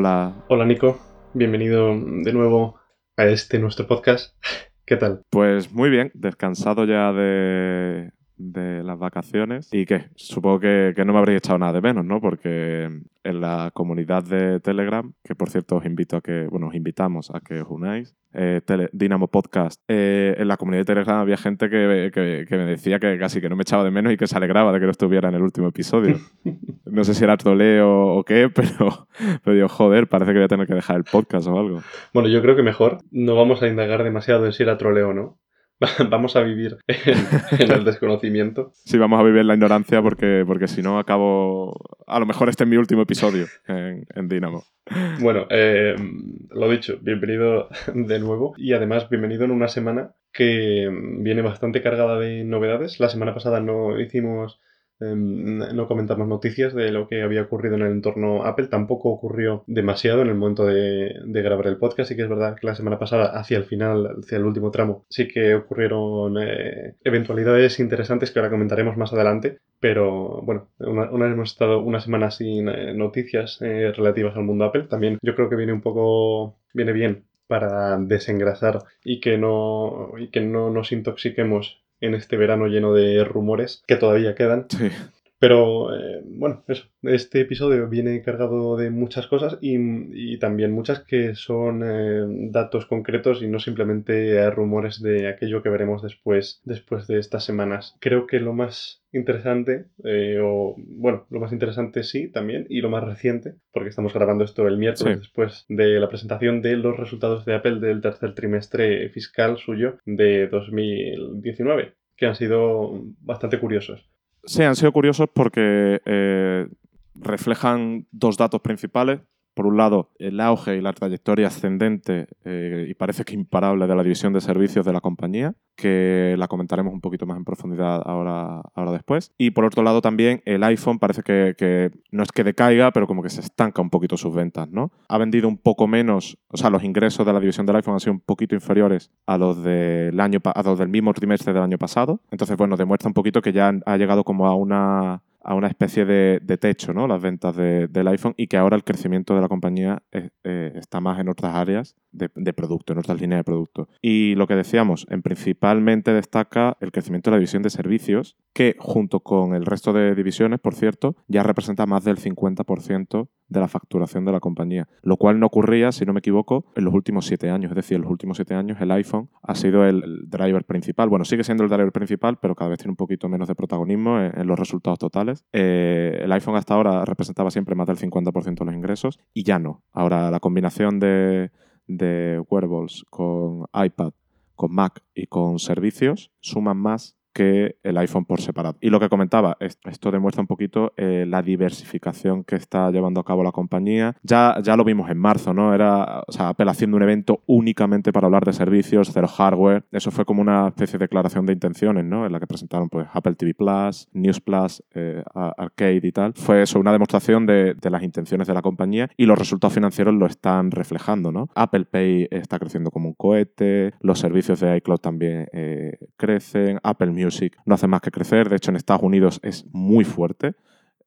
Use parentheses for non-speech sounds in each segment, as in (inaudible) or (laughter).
Hola. Hola Nico, bienvenido de nuevo a este nuestro podcast. (laughs) ¿Qué tal? Pues muy bien, descansado ya de, de las vacaciones y que supongo que, que, no me habréis echado nada de menos, ¿no? Porque en la comunidad de Telegram, que por cierto os invito a que, bueno, os invitamos a que os unáis, eh, Dinamo Podcast, eh, en la comunidad de Telegram había gente que, que, que, me decía que casi que no me echaba de menos y que se alegraba de que no estuviera en el último episodio. (laughs) No sé si era troleo o qué, pero, pero digo, joder, parece que voy a tener que dejar el podcast o algo. Bueno, yo creo que mejor no vamos a indagar demasiado en si era troleo o no. (laughs) vamos a vivir en, el desconocimiento. Sí, vamos a vivir en la ignorancia porque, porque si no acabo... A lo mejor este es mi último episodio en, en Dynamo. Bueno, eh, lo dicho, bienvenido de nuevo y además bienvenido en una semana que viene bastante cargada de novedades. La semana pasada no hicimos no comentamos noticias de lo que había ocurrido en el entorno Apple. Tampoco ocurrió demasiado en el momento de, grabar el podcast. Sí que es verdad que la semana pasada, hacia el final, hacia el último tramo, sí que ocurrieron eh, eventualidades interesantes que ahora comentaremos más adelante. Pero bueno, una, vez hemos estado una semana sin eh, noticias eh, relativas al mundo Apple. También yo creo que viene un poco, viene bien para desengrasar y que no, y que no nos intoxiquemos en este verano lleno de rumores que todavía quedan. Pero eh, bueno, eso. Este episodio viene cargado de muchas cosas y, también muchas que son eh, datos concretos y no simplemente rumores de aquello que veremos después, después de estas semanas. Creo que lo más interesante, eh, o bueno, lo más interesante sí también, y lo más reciente, porque estamos grabando esto el miércoles después de la presentación de los resultados de Apple del tercer trimestre fiscal suyo de 2019 que han sido bastante curiosos. Sí, han sido curiosos porque eh, reflejan dos datos principales por un lado, el auge y la trayectoria ascendente eh, y parece que imparable de la división de servicios de la compañía, que la comentaremos un poquito más en profundidad ahora, ahora después. Y por otro lado también el iPhone parece que, no es que decaiga, pero como que se estanca un poquito sus ventas, ¿no? Ha vendido un poco menos, o sea, los ingresos de la división del iPhone han sido un poquito inferiores a los del, año, a los del mismo trimestre del año pasado. Entonces, bueno, demuestra un poquito que ya ha llegado como a una a una especie de, techo, ¿no? Las ventas del iPhone y que ahora el crecimiento de la compañía eh, está más en otras áreas de, producto, en otras líneas de producto. Y lo que decíamos, en principalmente destaca el crecimiento de la división de servicios, que junto con el resto de divisiones, por cierto, ya representa más del 50% de la facturación de la compañía, lo cual no ocurría, si no me equivoco, en los últimos siete años. Es decir, en los últimos siete años el iPhone ha sido el, driver principal. Bueno, sigue siendo el driver principal, pero cada vez tiene un poquito menos de protagonismo en, los resultados totales. Eh, el iPhone hasta ahora representaba siempre más del 50% de los ingresos y ya no. Ahora la combinación de, de wearables con iPad, con Mac y con servicios suman más el iPhone por separado. Y lo que comentaba, esto demuestra un poquito eh, la diversificación que está llevando a cabo la compañía. Ya, ya lo vimos en marzo, ¿no? Era, o sea, Apple haciendo un evento únicamente para hablar de servicios, cero hardware. Eso fue como una especie de declaración de intenciones, ¿no? En la que presentaron pues Apple TV Plus, News Plus, eh, Arcade y tal. Fue eso, una demostración de, de, las intenciones de la compañía y los resultados financieros lo están reflejando, ¿no? Apple Pay está creciendo como un cohete, los servicios de iCloud también eh, crecen, Apple Music no hace más que crecer. De hecho, en Estados Unidos es muy fuerte.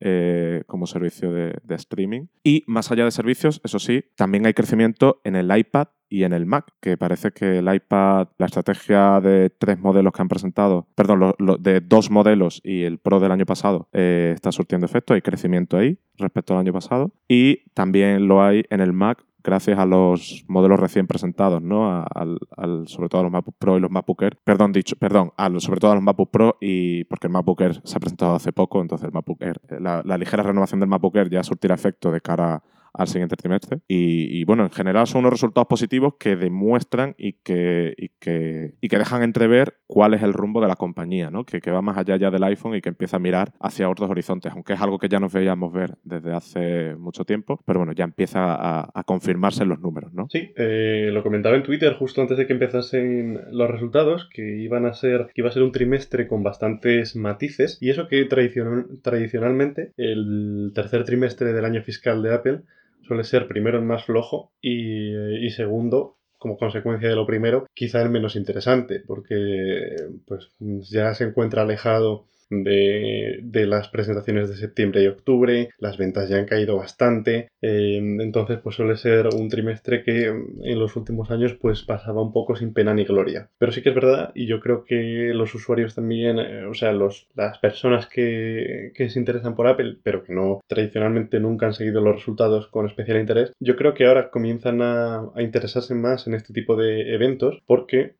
Eh, como servicio de, streaming. Y más allá de servicios, eso sí, también hay crecimiento en el iPad y en el Mac, que parece que el iPad, la estrategia de tres modelos que han presentado, perdón, de dos modelos y el Pro del año pasado, eh, está surtiendo efecto, hay crecimiento ahí respecto al año pasado. Y también lo hay en el Mac gracias a los modelos recién presentados, ¿no? Al, sobre todo a los MacBook Pro y los MacBook Air. Perdón, dicho, perdón, sobre todo a los MacBook Pro y porque el MacBook Air se ha presentado hace poco, entonces el MacBook Air, la, la ligera renovación del MacBook Air ya surtirá efecto de cara al siguiente trimestre. Y, bueno, en general son unos resultados positivos que demuestran y que, y que, y que dejan entrever cuál es el rumbo de la compañía, ¿no? que, va más allá ya del iPhone y que empieza a mirar hacia otros horizontes, aunque es algo que ya nos veíamos ver desde hace mucho tiempo, pero bueno, ya empieza a, confirmarse en los números. ¿no? Sí, eh, lo comentaba en Twitter justo antes de que empezasen los resultados, que iban a ser, que iba a ser un trimestre con bastantes matices, y eso que tradicionalmente el tercer trimestre del año fiscal de Apple suele ser primero el más flojo y, segundo, como consecuencia de lo primero, quizá el menos interesante, porque pues ya se encuentra alejado de, de, las presentaciones de septiembre y octubre, las ventas ya han caído bastante, eh, entonces pues suele ser un trimestre que en los últimos años pues pasaba un poco sin pena ni gloria. Pero sí que es verdad y yo creo que los usuarios también, eh, o sea, los, las personas que, que se interesan por Apple, pero que no tradicionalmente nunca han seguido los resultados con especial interés, yo creo que ahora comienzan a, a interesarse más en este tipo de eventos porque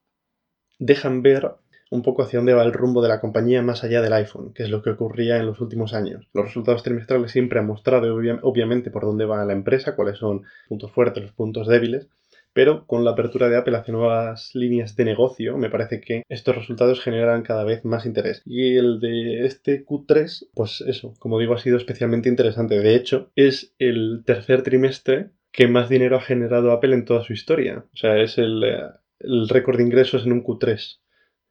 dejan ver un poco hacia dónde va el rumbo de la compañía más allá del iPhone, que es lo que ocurría en los últimos años. Los resultados trimestrales siempre han mostrado obviamente por dónde va la empresa, cuáles son los puntos fuertes, los puntos débiles, pero con la apertura de Apple hacia nuevas líneas de negocio, me parece que estos resultados generan cada vez más interés. Y el de este Q3, pues eso, como digo, ha sido especialmente interesante. De hecho, es el tercer trimestre que más dinero ha generado Apple en toda su historia. O sea, es el, eh, el récord de ingresos en un Q3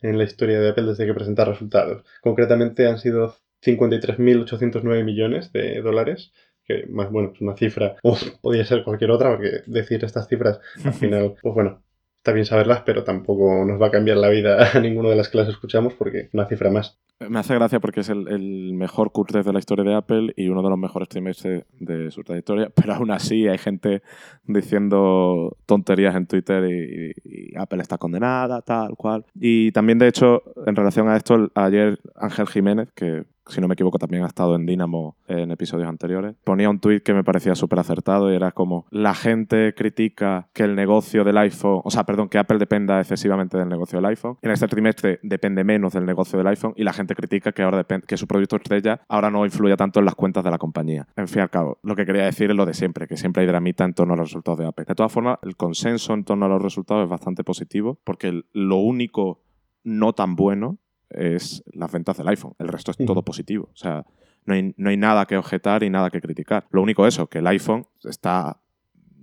en la historia de Apple desde que presenta resultados. Concretamente han sido 53.809 millones de dólares, que más bueno, es una cifra, o podría ser cualquier otra, porque decir estas cifras al (laughs) final, pues bueno, está bien saberlas, pero tampoco nos va a cambiar la vida a ninguno de las que las escuchamos porque una cifra más. Me hace gracia porque es el, mejor curso de la historia de Apple y uno de los mejores trimestres de su trayectoria, (laughs) pero aún así hay gente diciendo tonterías en Twitter y, Apple está condenada, tal cual. Y también, de hecho, en relación a esto, ayer Ángel Jiménez, que si no me equivoco, también ha estado en Dynamo en episodios anteriores. Ponía un tuit que me parecía súper acertado y era como, la gente critica que el negocio del iPhone, o sea, perdón, que Apple dependa excesivamente del negocio del iPhone. En este trimestre depende menos del negocio del iPhone y la gente critica que, ahora que su producto estrella ahora no influya tanto en las cuentas de la compañía. En fin y al cabo, lo que quería decir es lo de siempre, que siempre hay dramita en torno a los resultados de Apple. De todas formas, el consenso en torno a los resultados es bastante positivo porque lo único no tan bueno es las ventas del iPhone. El resto es todo positivo. O sea, no hay, no hay nada que objetar y nada que criticar. Lo único eso, que el iPhone está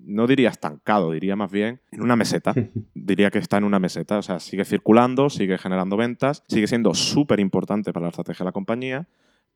no diría estancado, diría más bien en una meseta. (laughs) diría que está en una meseta, o sea, sigue circulando, sigue generando ventas, sigue siendo súper importante para la estrategia de la compañía,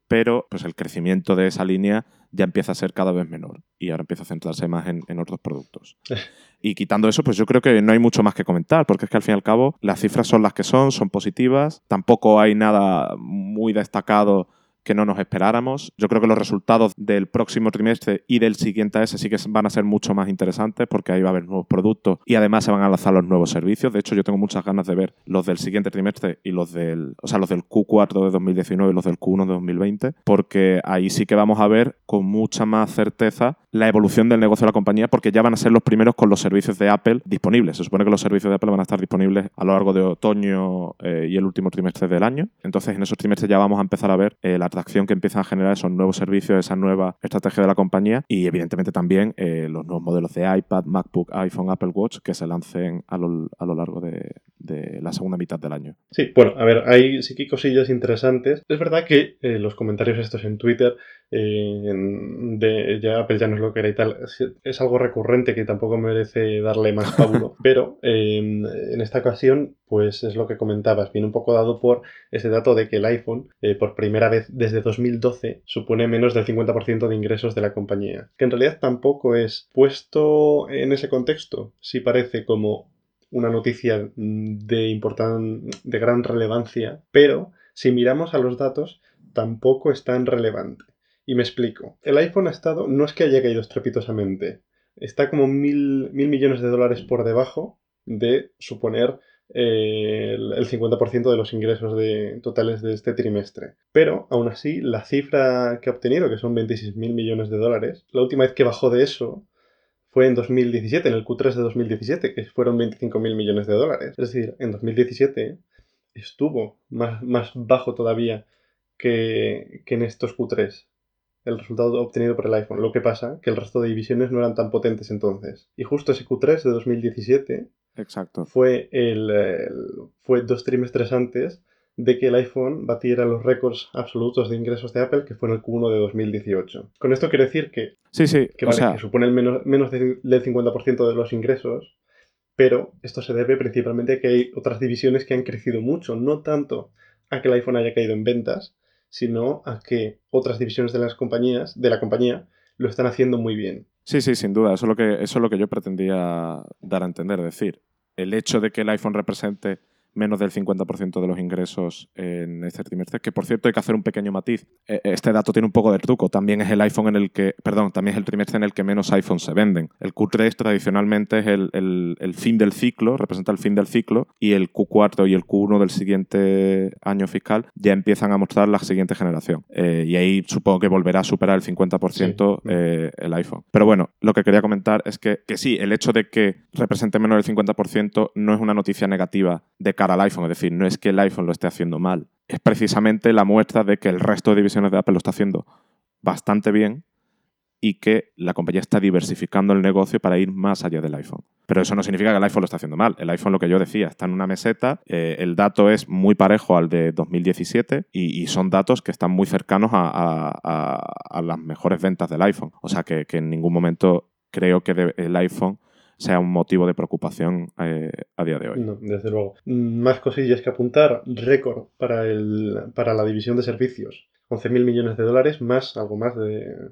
pero pues el crecimiento de esa línea ya empieza a ser cada vez menor y ahora empieza a centrarse más en, en otros productos. (laughs) y quitando eso, pues yo creo que no hay mucho más que comentar, porque es que al fin y al cabo las cifras son las que son, son positivas, tampoco hay nada muy destacado que no nos esperáramos. Yo creo que los resultados del próximo trimestre y del siguiente a ese sí que van a ser mucho más interesantes porque ahí va a haber nuevos productos y además se van a lanzar los nuevos servicios. De hecho, yo tengo muchas ganas de ver los del siguiente trimestre y los del, o sea, los del Q4 de 2019 y los del Q1 de 2020, porque ahí sí que vamos a ver con mucha más certeza la evolución del negocio de la compañía porque ya van a ser los primeros con los servicios de Apple disponibles. Se supone que los servicios de Apple van a estar disponibles a lo largo de otoño eh, y el último trimestre del año. Entonces, en esos trimestres ya vamos a empezar a ver eh, la atracción que empiezan a generar esos nuevos servicios, esa nueva estrategia de la compañía y evidentemente también eh, los nuevos modelos de iPad, MacBook, iPhone, Apple Watch que se lancen a lo, a lo largo de, la segunda mitad del año. Sí, bueno, a ver, hay sí que cosillas interesantes. Es verdad que eh, los comentarios estos en Twitter eh, de ya Apple ya no es lo que era y tal, es, algo recurrente que tampoco merece darle más (laughs) pábulo, pero en esta ocasión pues es lo que comentabas, viene un poco dado por ese dato de que el iPhone, eh, por primera vez desde 2012, supone menos del 50% de ingresos de la compañía. Que en realidad tampoco es puesto en ese contexto, sí parece como una noticia de, de gran relevancia, pero si miramos a los datos, tampoco es tan relevante. Y me explico. El iPhone ha estado, no es que haya caído estrepitosamente, está como mil, mil millones de dólares por debajo de suponer eh, el 50% de los ingresos totales de este trimestre. Pero, aún así, la cifra que ha obtenido, que son 26.000 millones de dólares, la última vez que bajó de eso fue en 2017, en el Q3 de 2017, que fueron 25.000 millones de dólares. Es decir, en 2017 estuvo más, más bajo todavía que, que en estos Q3 el resultado obtenido por el iPhone. Lo que pasa que el resto de divisiones no eran tan potentes entonces. Y justo ese Q3 de 2017 Exacto. Fue, el, fue dos trimestres antes de que el iPhone batiera los récords absolutos de ingresos de Apple, que fue en el Q1 de 2018. Con esto quiero decir que, sí, sí, que, que supone el menos, menos del 50% de los ingresos, pero esto se debe principalmente a que hay otras divisiones que han crecido mucho, no tanto a que el iPhone haya caído en ventas, sino a que otras divisiones de las compañías, de la compañía, lo están haciendo muy bien. Sí, sí, sin duda. Eso es lo que, eso es lo que yo pretendía dar a entender. Es decir, el hecho de que el iPhone represente menos del 50% de los ingresos en este trimestre, que por cierto hay que hacer un pequeño matiz. E, este dato tiene un poco de truco, también es el iPhone en el que, perdón, también es el trimestre en el que menos iPhones se venden. El Q3 tradicionalmente es el, fin del ciclo, representa el fin del ciclo, y el Q4 y el Q1 del siguiente año fiscal ya empiezan a mostrar la siguiente generación. Eh, y ahí supongo que volverá a superar el 50% eh, el iPhone. Pero bueno, lo que quería comentar es que, que sí, el hecho de que represente menos del 50% no es una noticia negativa de al iPhone, es decir, no es que el iPhone lo esté haciendo mal, es precisamente la muestra de que el resto de divisiones de Apple lo está haciendo bastante bien y que la compañía está diversificando el negocio para ir más allá del iPhone. Pero eso no significa que el iPhone lo está haciendo mal. El iPhone, lo que yo decía, está en una meseta, eh, el dato es muy parejo al de 2017 y, son datos que están muy cercanos a, las mejores ventas del iPhone. O sea que, en ningún momento creo que el iPhone sea un motivo de preocupación eh, a día de hoy. No, desde luego. Más cosillas que apuntar. Récord para, el, para la división de servicios. 11.000 millones de dólares, más algo más de,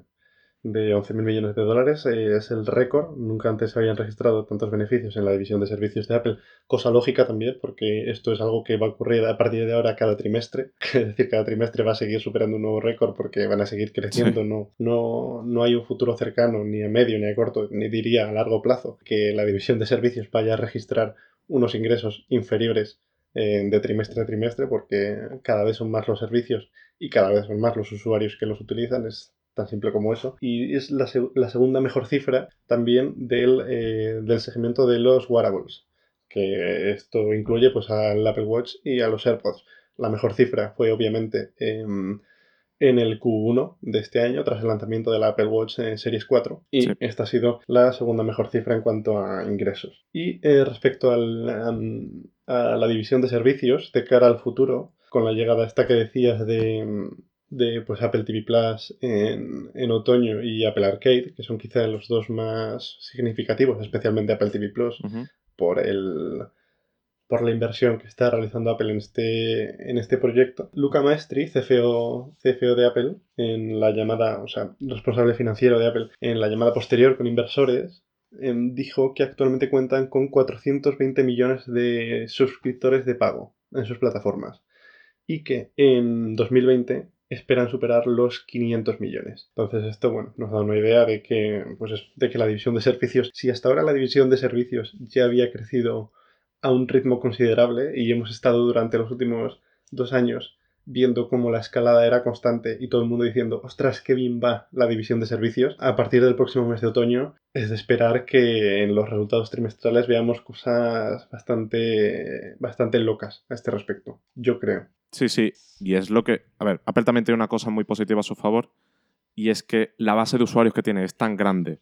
de 11.000 millones de dólares. Eh, es el récord. Nunca antes se habían registrado tantos beneficios en la división de servicios de Apple. Cosa lógica también, porque esto es algo que va a ocurrir a partir de ahora cada trimestre. (laughs) Es decir, cada trimestre va a seguir superando un nuevo récord porque van a seguir creciendo. No, no, no hay un futuro cercano, ni a medio, ni a corto, ni diría a largo plazo, que la división de servicios vaya a registrar unos ingresos inferiores eh, de trimestre a trimestre porque cada vez son más los servicios y cada vez son más los usuarios que los utilizan. Es tan simple como eso. Y es la, segunda mejor cifra también del, eh, del, segmento de los wearables, que esto incluye pues al Apple Watch y a los AirPods. La mejor cifra fue obviamente en el Q1 de este año, tras el lanzamiento de la Apple Watch en Series 4. Y esta ha sido la segunda mejor cifra en cuanto a ingresos. Y eh, respecto al, a la división de servicios de cara al futuro, con la llegada esta que decías de de pues, Apple TV Plus en, otoño y Apple Arcade, que son quizá los dos más significativos, especialmente Apple TV Plus, por el por la inversión que está realizando Apple en este, en este proyecto. Luca Maestri, CFO, CFO de Apple, en la llamada, o sea, responsable financiero de Apple, en la llamada posterior con inversores, em, dijo que actualmente cuentan con 420 millones de suscriptores de pago en sus plataformas y que en 2020 esperan superar los 500 millones. Entonces esto, bueno, nos da una idea de que, pues, de que la división de servicios, si hasta ahora la división de servicios ya había crecido a un ritmo considerable y hemos estado durante los últimos dos años viendo cómo la escalada era constante y todo el mundo diciendo, ostras, qué bien va la división de servicios, a partir del próximo mes de otoño es de esperar que en los resultados trimestrales veamos cosas bastante, bastante locas a este respecto, yo creo. Sí, sí, y es lo que, a ver, Apple también tiene una cosa muy positiva a su favor y es que la base de usuarios que tiene es tan grande,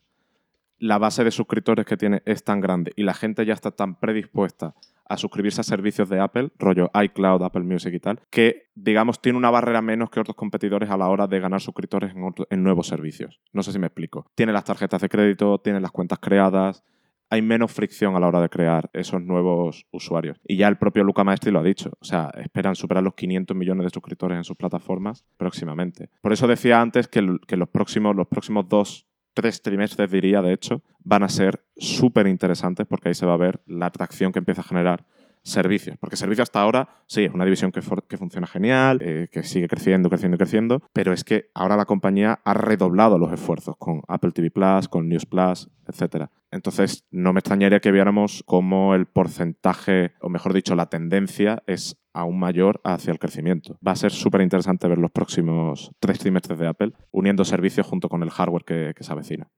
la base de suscriptores que tiene es tan grande y la gente ya está tan predispuesta a suscribirse a servicios de Apple, rollo iCloud, Apple Music y tal, que, digamos, tiene una barrera menos que otros competidores a la hora de ganar suscriptores en, nuevos servicios. No sé si me explico. Tiene las tarjetas de crédito, tiene las cuentas creadas, hay menos fricción a la hora de crear esos nuevos usuarios. Y ya el propio Luca Maestri lo ha dicho. O sea, esperan superar los 500 millones de suscriptores en sus plataformas próximamente. Por eso decía antes que, los, próximos, los próximos dos tres trimestres, diría, de hecho, van a ser súper interesantes porque ahí se va a ver la atracción que empieza a generar servicios. Porque servicio hasta ahora, sí, es una división que, que funciona genial, eh, que sigue creciendo, creciendo creciendo, pero es que ahora la compañía ha redoblado los esfuerzos con Apple TV Plus, con News Plus, etc. Entonces, no me extrañaría que viéramos cómo el porcentaje, o mejor dicho, la tendencia es aún mayor hacia el crecimiento. Va a ser súper interesante ver los próximos tres trimestres de Apple uniendo servicios junto con el hardware que, se avecina.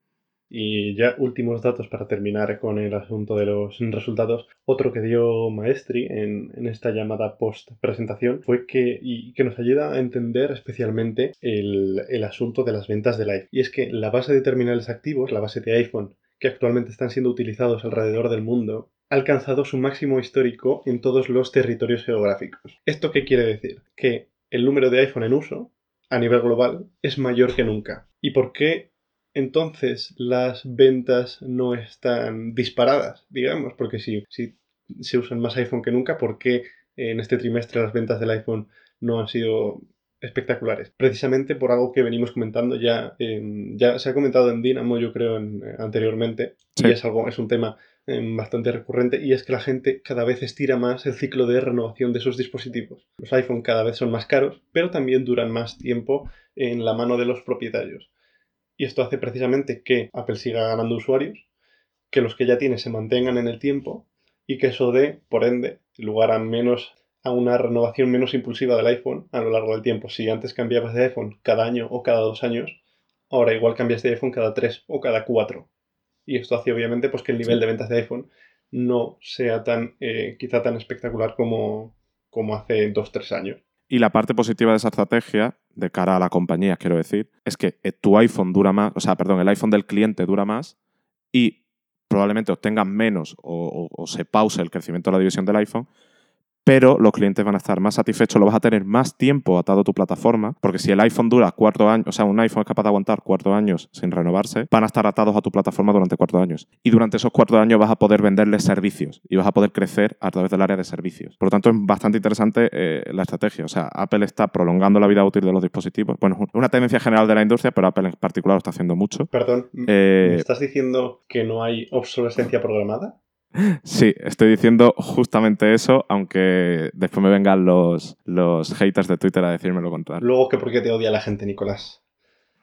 Y ya últimos datos para terminar con el asunto de los resultados. Otro que dio Maestri en, esta llamada post-presentación fue que, y que nos ayuda a entender especialmente el, asunto de las ventas del iPhone. Y es que la base de terminales activos, la base de iPhone que actualmente están siendo utilizados alrededor del mundo, ha alcanzado su máximo histórico en todos los territorios geográficos. ¿Esto qué quiere decir? Que el número de iPhone en uso, a nivel global, es mayor que nunca. ¿Y por qué entonces las ventas no están disparadas, digamos? Porque si, si se usan más iPhone que nunca, ¿por qué en este trimestre las ventas del iPhone no han sido espectaculares. Precisamente por algo que venimos comentando ya, ya se ha comentado en Dynamo, yo creo, anteriormente, y es algo, es un tema em, bastante recurrente y es que la gente cada vez estira más el ciclo de renovación de sus dispositivos. Los iPhone cada vez son más caros, pero también duran más tiempo en la mano de los propietarios. Y esto hace precisamente que Apple siga ganando usuarios, que los que ya tiene se mantengan en el tiempo y que eso dé, por ende, lugar a menos a una renovación menos impulsiva del iPhone a lo largo del tiempo. Si antes cambiabas de iPhone cada año o cada dos años, ahora igual cambias de iPhone cada tres o cada cuatro. Y esto hace obviamente pues, que el nivel de ventas de iPhone no sea tan, eh, quizá tan espectacular como, como hace dos, tres años. Y la parte positiva de esa estrategia, de cara a la compañía, quiero decir, es que eh, tu iPhone dura más, o sea, perdón, el iPhone del cliente dura más y probablemente obtengan menos o se pause el crecimiento de la división del iPhone, pero los clientes van a estar más satisfechos, lo vas a tener más tiempo atado a tu plataforma, porque si el iPhone dura cuatro años, o sea, un iPhone es capaz de aguantar cuatro años sin renovarse, van a estar atados a tu plataforma durante cuatro años. Y durante esos cuatro años vas a poder venderles servicios y vas a poder crecer a través del área de servicios. Por lo tanto, es bastante interesante eh, la estrategia. O sea, Apple está prolongando la vida útil de los dispositivos. Bueno, es una tendencia general de la industria, pero Apple en particular lo está haciendo mucho. Perdón, eh, ¿me estás diciendo que no hay obsolescencia programada? Sí, estoy diciendo justamente eso, aunque después me vengan los, los haters de Twitter a decirme lo contrario. Luego que por qué te odia la gente, Nicolás.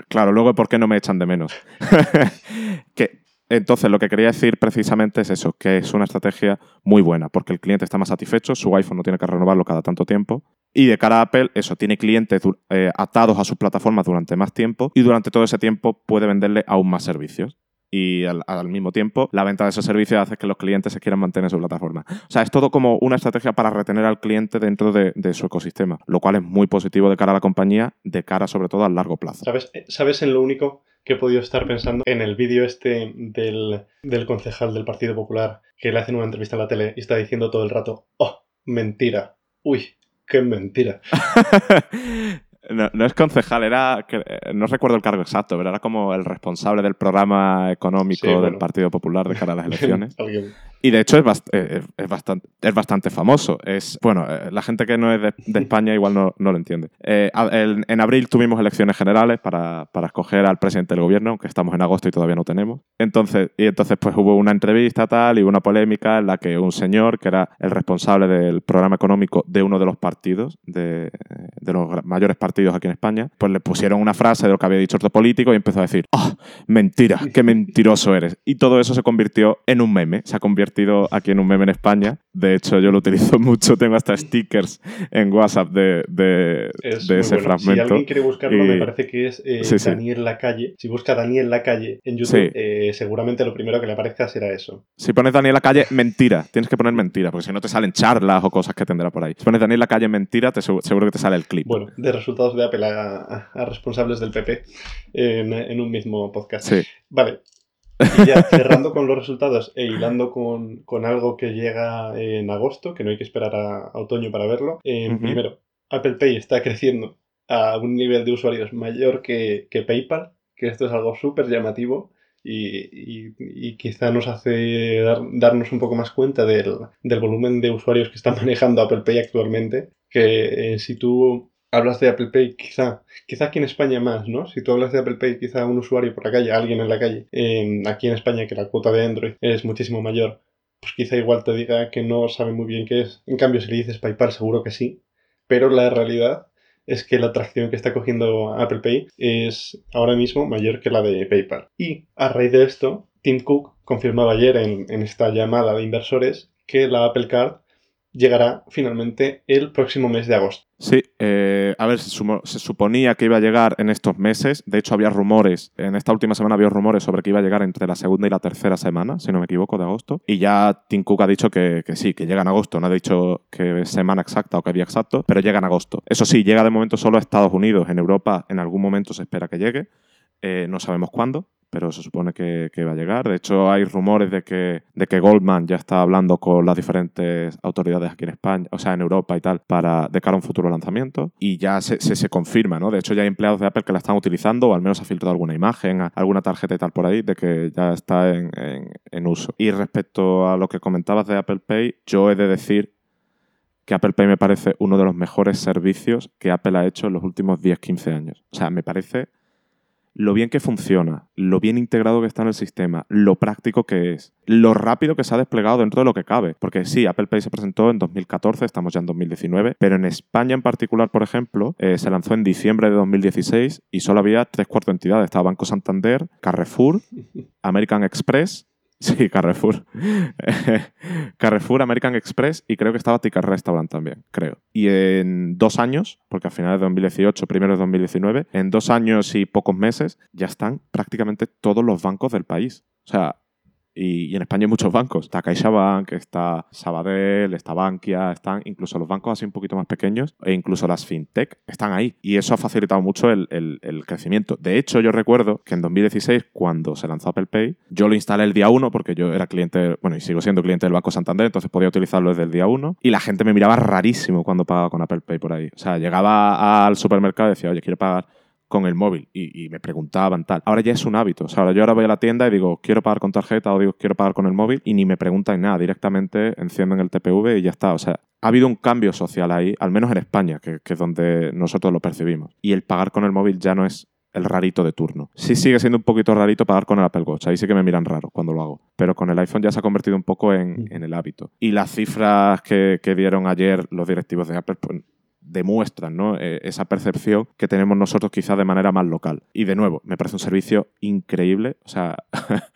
Claro, luego por qué no me echan de menos. (laughs) que, entonces, lo que quería decir precisamente es eso, que es una estrategia muy buena, porque el cliente está más satisfecho, su iPhone no tiene que renovarlo cada tanto tiempo, y de cara a Apple, eso, tiene clientes eh, atados a sus plataformas durante más tiempo, y durante todo ese tiempo puede venderle aún más servicios y al, mismo tiempo la venta de esos servicios hace que los clientes se quieran mantener en su plataforma. O sea, es todo como una estrategia para retener al cliente dentro de, su ecosistema, lo cual es muy positivo de cara a la compañía, de cara sobre todo a largo plazo. ¿Sabes, ¿Sabes en lo único que he podido estar pensando? En el vídeo este del, del concejal del Partido Popular que le hacen una entrevista en la tele y está diciendo todo el rato, oh, mentira, uy, qué mentira. (laughs) No, es concejal, era. Eh, no recuerdo el cargo exacto, pero era como el responsable del programa económico del Partido Popular de cara a las (laughs) elecciones. Y de hecho es, eh, es, bastante, es bastante famoso. Es, bueno, eh, la gente que no es de, (laughs) España igual no, no, lo entiende. Eh, en abril tuvimos elecciones generales para, para, escoger al presidente del gobierno, aunque estamos en agosto y todavía no tenemos. Entonces, y entonces pues hubo una entrevista tal y una polémica en la que un señor, que era el responsable del programa económico de uno de los partidos, de, de los mayores partidos aquí en España, pues le pusieron una frase de lo que había dicho otro político y empezó a decir, ¡ah, mentira, qué mentiroso eres! Y todo eso se convirtió en un meme, se ha convertido aquí en un meme en España. De hecho, yo lo utilizo (laughs) mucho. Tengo hasta stickers en WhatsApp de, de, ese fragmento. Si alguien quiere buscarlo, me parece que es eh, Daniel Lacalle. Si busca Daniel Lacalle en YouTube, eh, seguramente lo primero que le aparezca será eso. Si pones Daniel Lacalle, mentira. Tienes que poner mentira, porque si no te salen charlas o cosas que tendrá por ahí. Si pones Daniel Lacalle, mentira, te, seguro que te sale el clip. Bueno, de resultados de Apple a, responsables del PP en, en un mismo podcast. Vale, y ya cerrando con los resultados e hilando con, algo que llega en agosto, que no hay que esperar a, otoño para verlo. Eh, primero, Apple Pay está creciendo a un nivel de usuarios mayor que, PayPal, que esto es algo súper llamativo. Y, quizá nos hace darnos un poco más cuenta del, volumen de usuarios que está (laughs) manejando Apple Pay actualmente. Que eh, si tú hablas de Apple Pay, quizá, quizá aquí en España más, ¿no? Si tú hablas de Apple Pay, quizá un usuario por la calle, alguien en la calle, aquí en España que la cuota de Android es muchísimo mayor, pues quizá igual te diga que no sabe muy bien qué es. En cambio, si le dices PayPal, seguro que sí. Pero la realidad es que la atracción que está cogiendo Apple Pay es ahora mismo mayor que la de PayPal. Y a raíz de esto, Tim Cook confirmaba ayer en, en esta llamada de inversores que la Apple Card llegará finalmente el próximo mes de agosto. Sí, eh, a ver, se, suponía que iba a llegar en estos meses. De hecho, había rumores, en esta última semana había rumores sobre que iba a llegar entre la segunda y la tercera semana, si no me equivoco, de agosto. Y ya Tim Cook ha dicho que, sí, que llega en agosto. No ha dicho que semana exacta o que día exacto, pero llega en agosto. Eso sí, llega de momento solo a Estados Unidos. En Europa en algún momento se espera que llegue. Eh, no sabemos cuándo pero se supone que, va a llegar. De hecho, hay rumores de que, de que Goldman ya está hablando con las diferentes autoridades aquí en España, o sea, en Europa y tal, para de cara a un futuro lanzamiento. Y ya se, se, confirma, ¿no? De hecho, ya hay empleados de Apple que la están utilizando, o al menos ha filtrado alguna imagen, alguna tarjeta y tal por ahí, de que ya está en, en uso. Y respecto a lo que comentabas de Apple Pay, yo he de decir que Apple Pay me parece uno de los mejores servicios que Apple ha hecho en los últimos 10-15 años. O sea, me parece lo bien que funciona, lo bien integrado que está en el sistema, lo práctico que es, lo rápido que se ha desplegado dentro de lo que cabe. Porque sí, Apple Pay se presentó en 2014, estamos ya en 2019, pero en España en particular, por ejemplo, eh, se lanzó en diciembre de 2016 y solo había tres cuartos entidades. Estaba Banco Santander, Carrefour, (laughs) American Express Sí, Carrefour. (laughs) Carrefour, American Express y creo que estaba Ticket Restaurant también, creo. Y en dos años, porque a finales de 2018, primero de 2019, en dos años y pocos meses ya están prácticamente todos los bancos del país. O sea, y, en España hay muchos bancos. Está CaixaBank, está Sabadell, está Bankia, están incluso los bancos así un poquito más pequeños e incluso las fintech están ahí. Y eso ha facilitado mucho el, crecimiento. De hecho, yo recuerdo que en 2016, cuando se lanzó Apple Pay, yo lo instalé el día 1 porque yo era cliente, bueno, y sigo siendo cliente del Banco Santander, entonces podía utilizarlo desde el día 1. Y la gente me miraba rarísimo cuando pagaba con Apple Pay por ahí. O sea, llegaba al supermercado y decía, oye, quiero pagar con el móvil y, me preguntaban tal. Ahora ya es un hábito. O sea, ahora yo ahora voy a la tienda y digo, quiero pagar con tarjeta o digo, quiero pagar con el móvil y ni me preguntan nada. Directamente encienden el TPV y ya está. O sea, ha habido un cambio social ahí, al menos en España, que, que es donde nosotros lo percibimos. Y el pagar con el móvil ya no es el rarito de turno. Sí sigue siendo un poquito rarito pagar con el Apple Watch, ahí sí que me miran raro cuando lo hago, pero con el iPhone ya se ha convertido un poco en, mm. el hábito. Y las cifras que, que, dieron ayer los directivos de Apple, pues, demuestran ¿no? Eh, esa percepción que tenemos nosotros quizás de manera más local. Y de nuevo, me parece un servicio increíble. O sea, (laughs)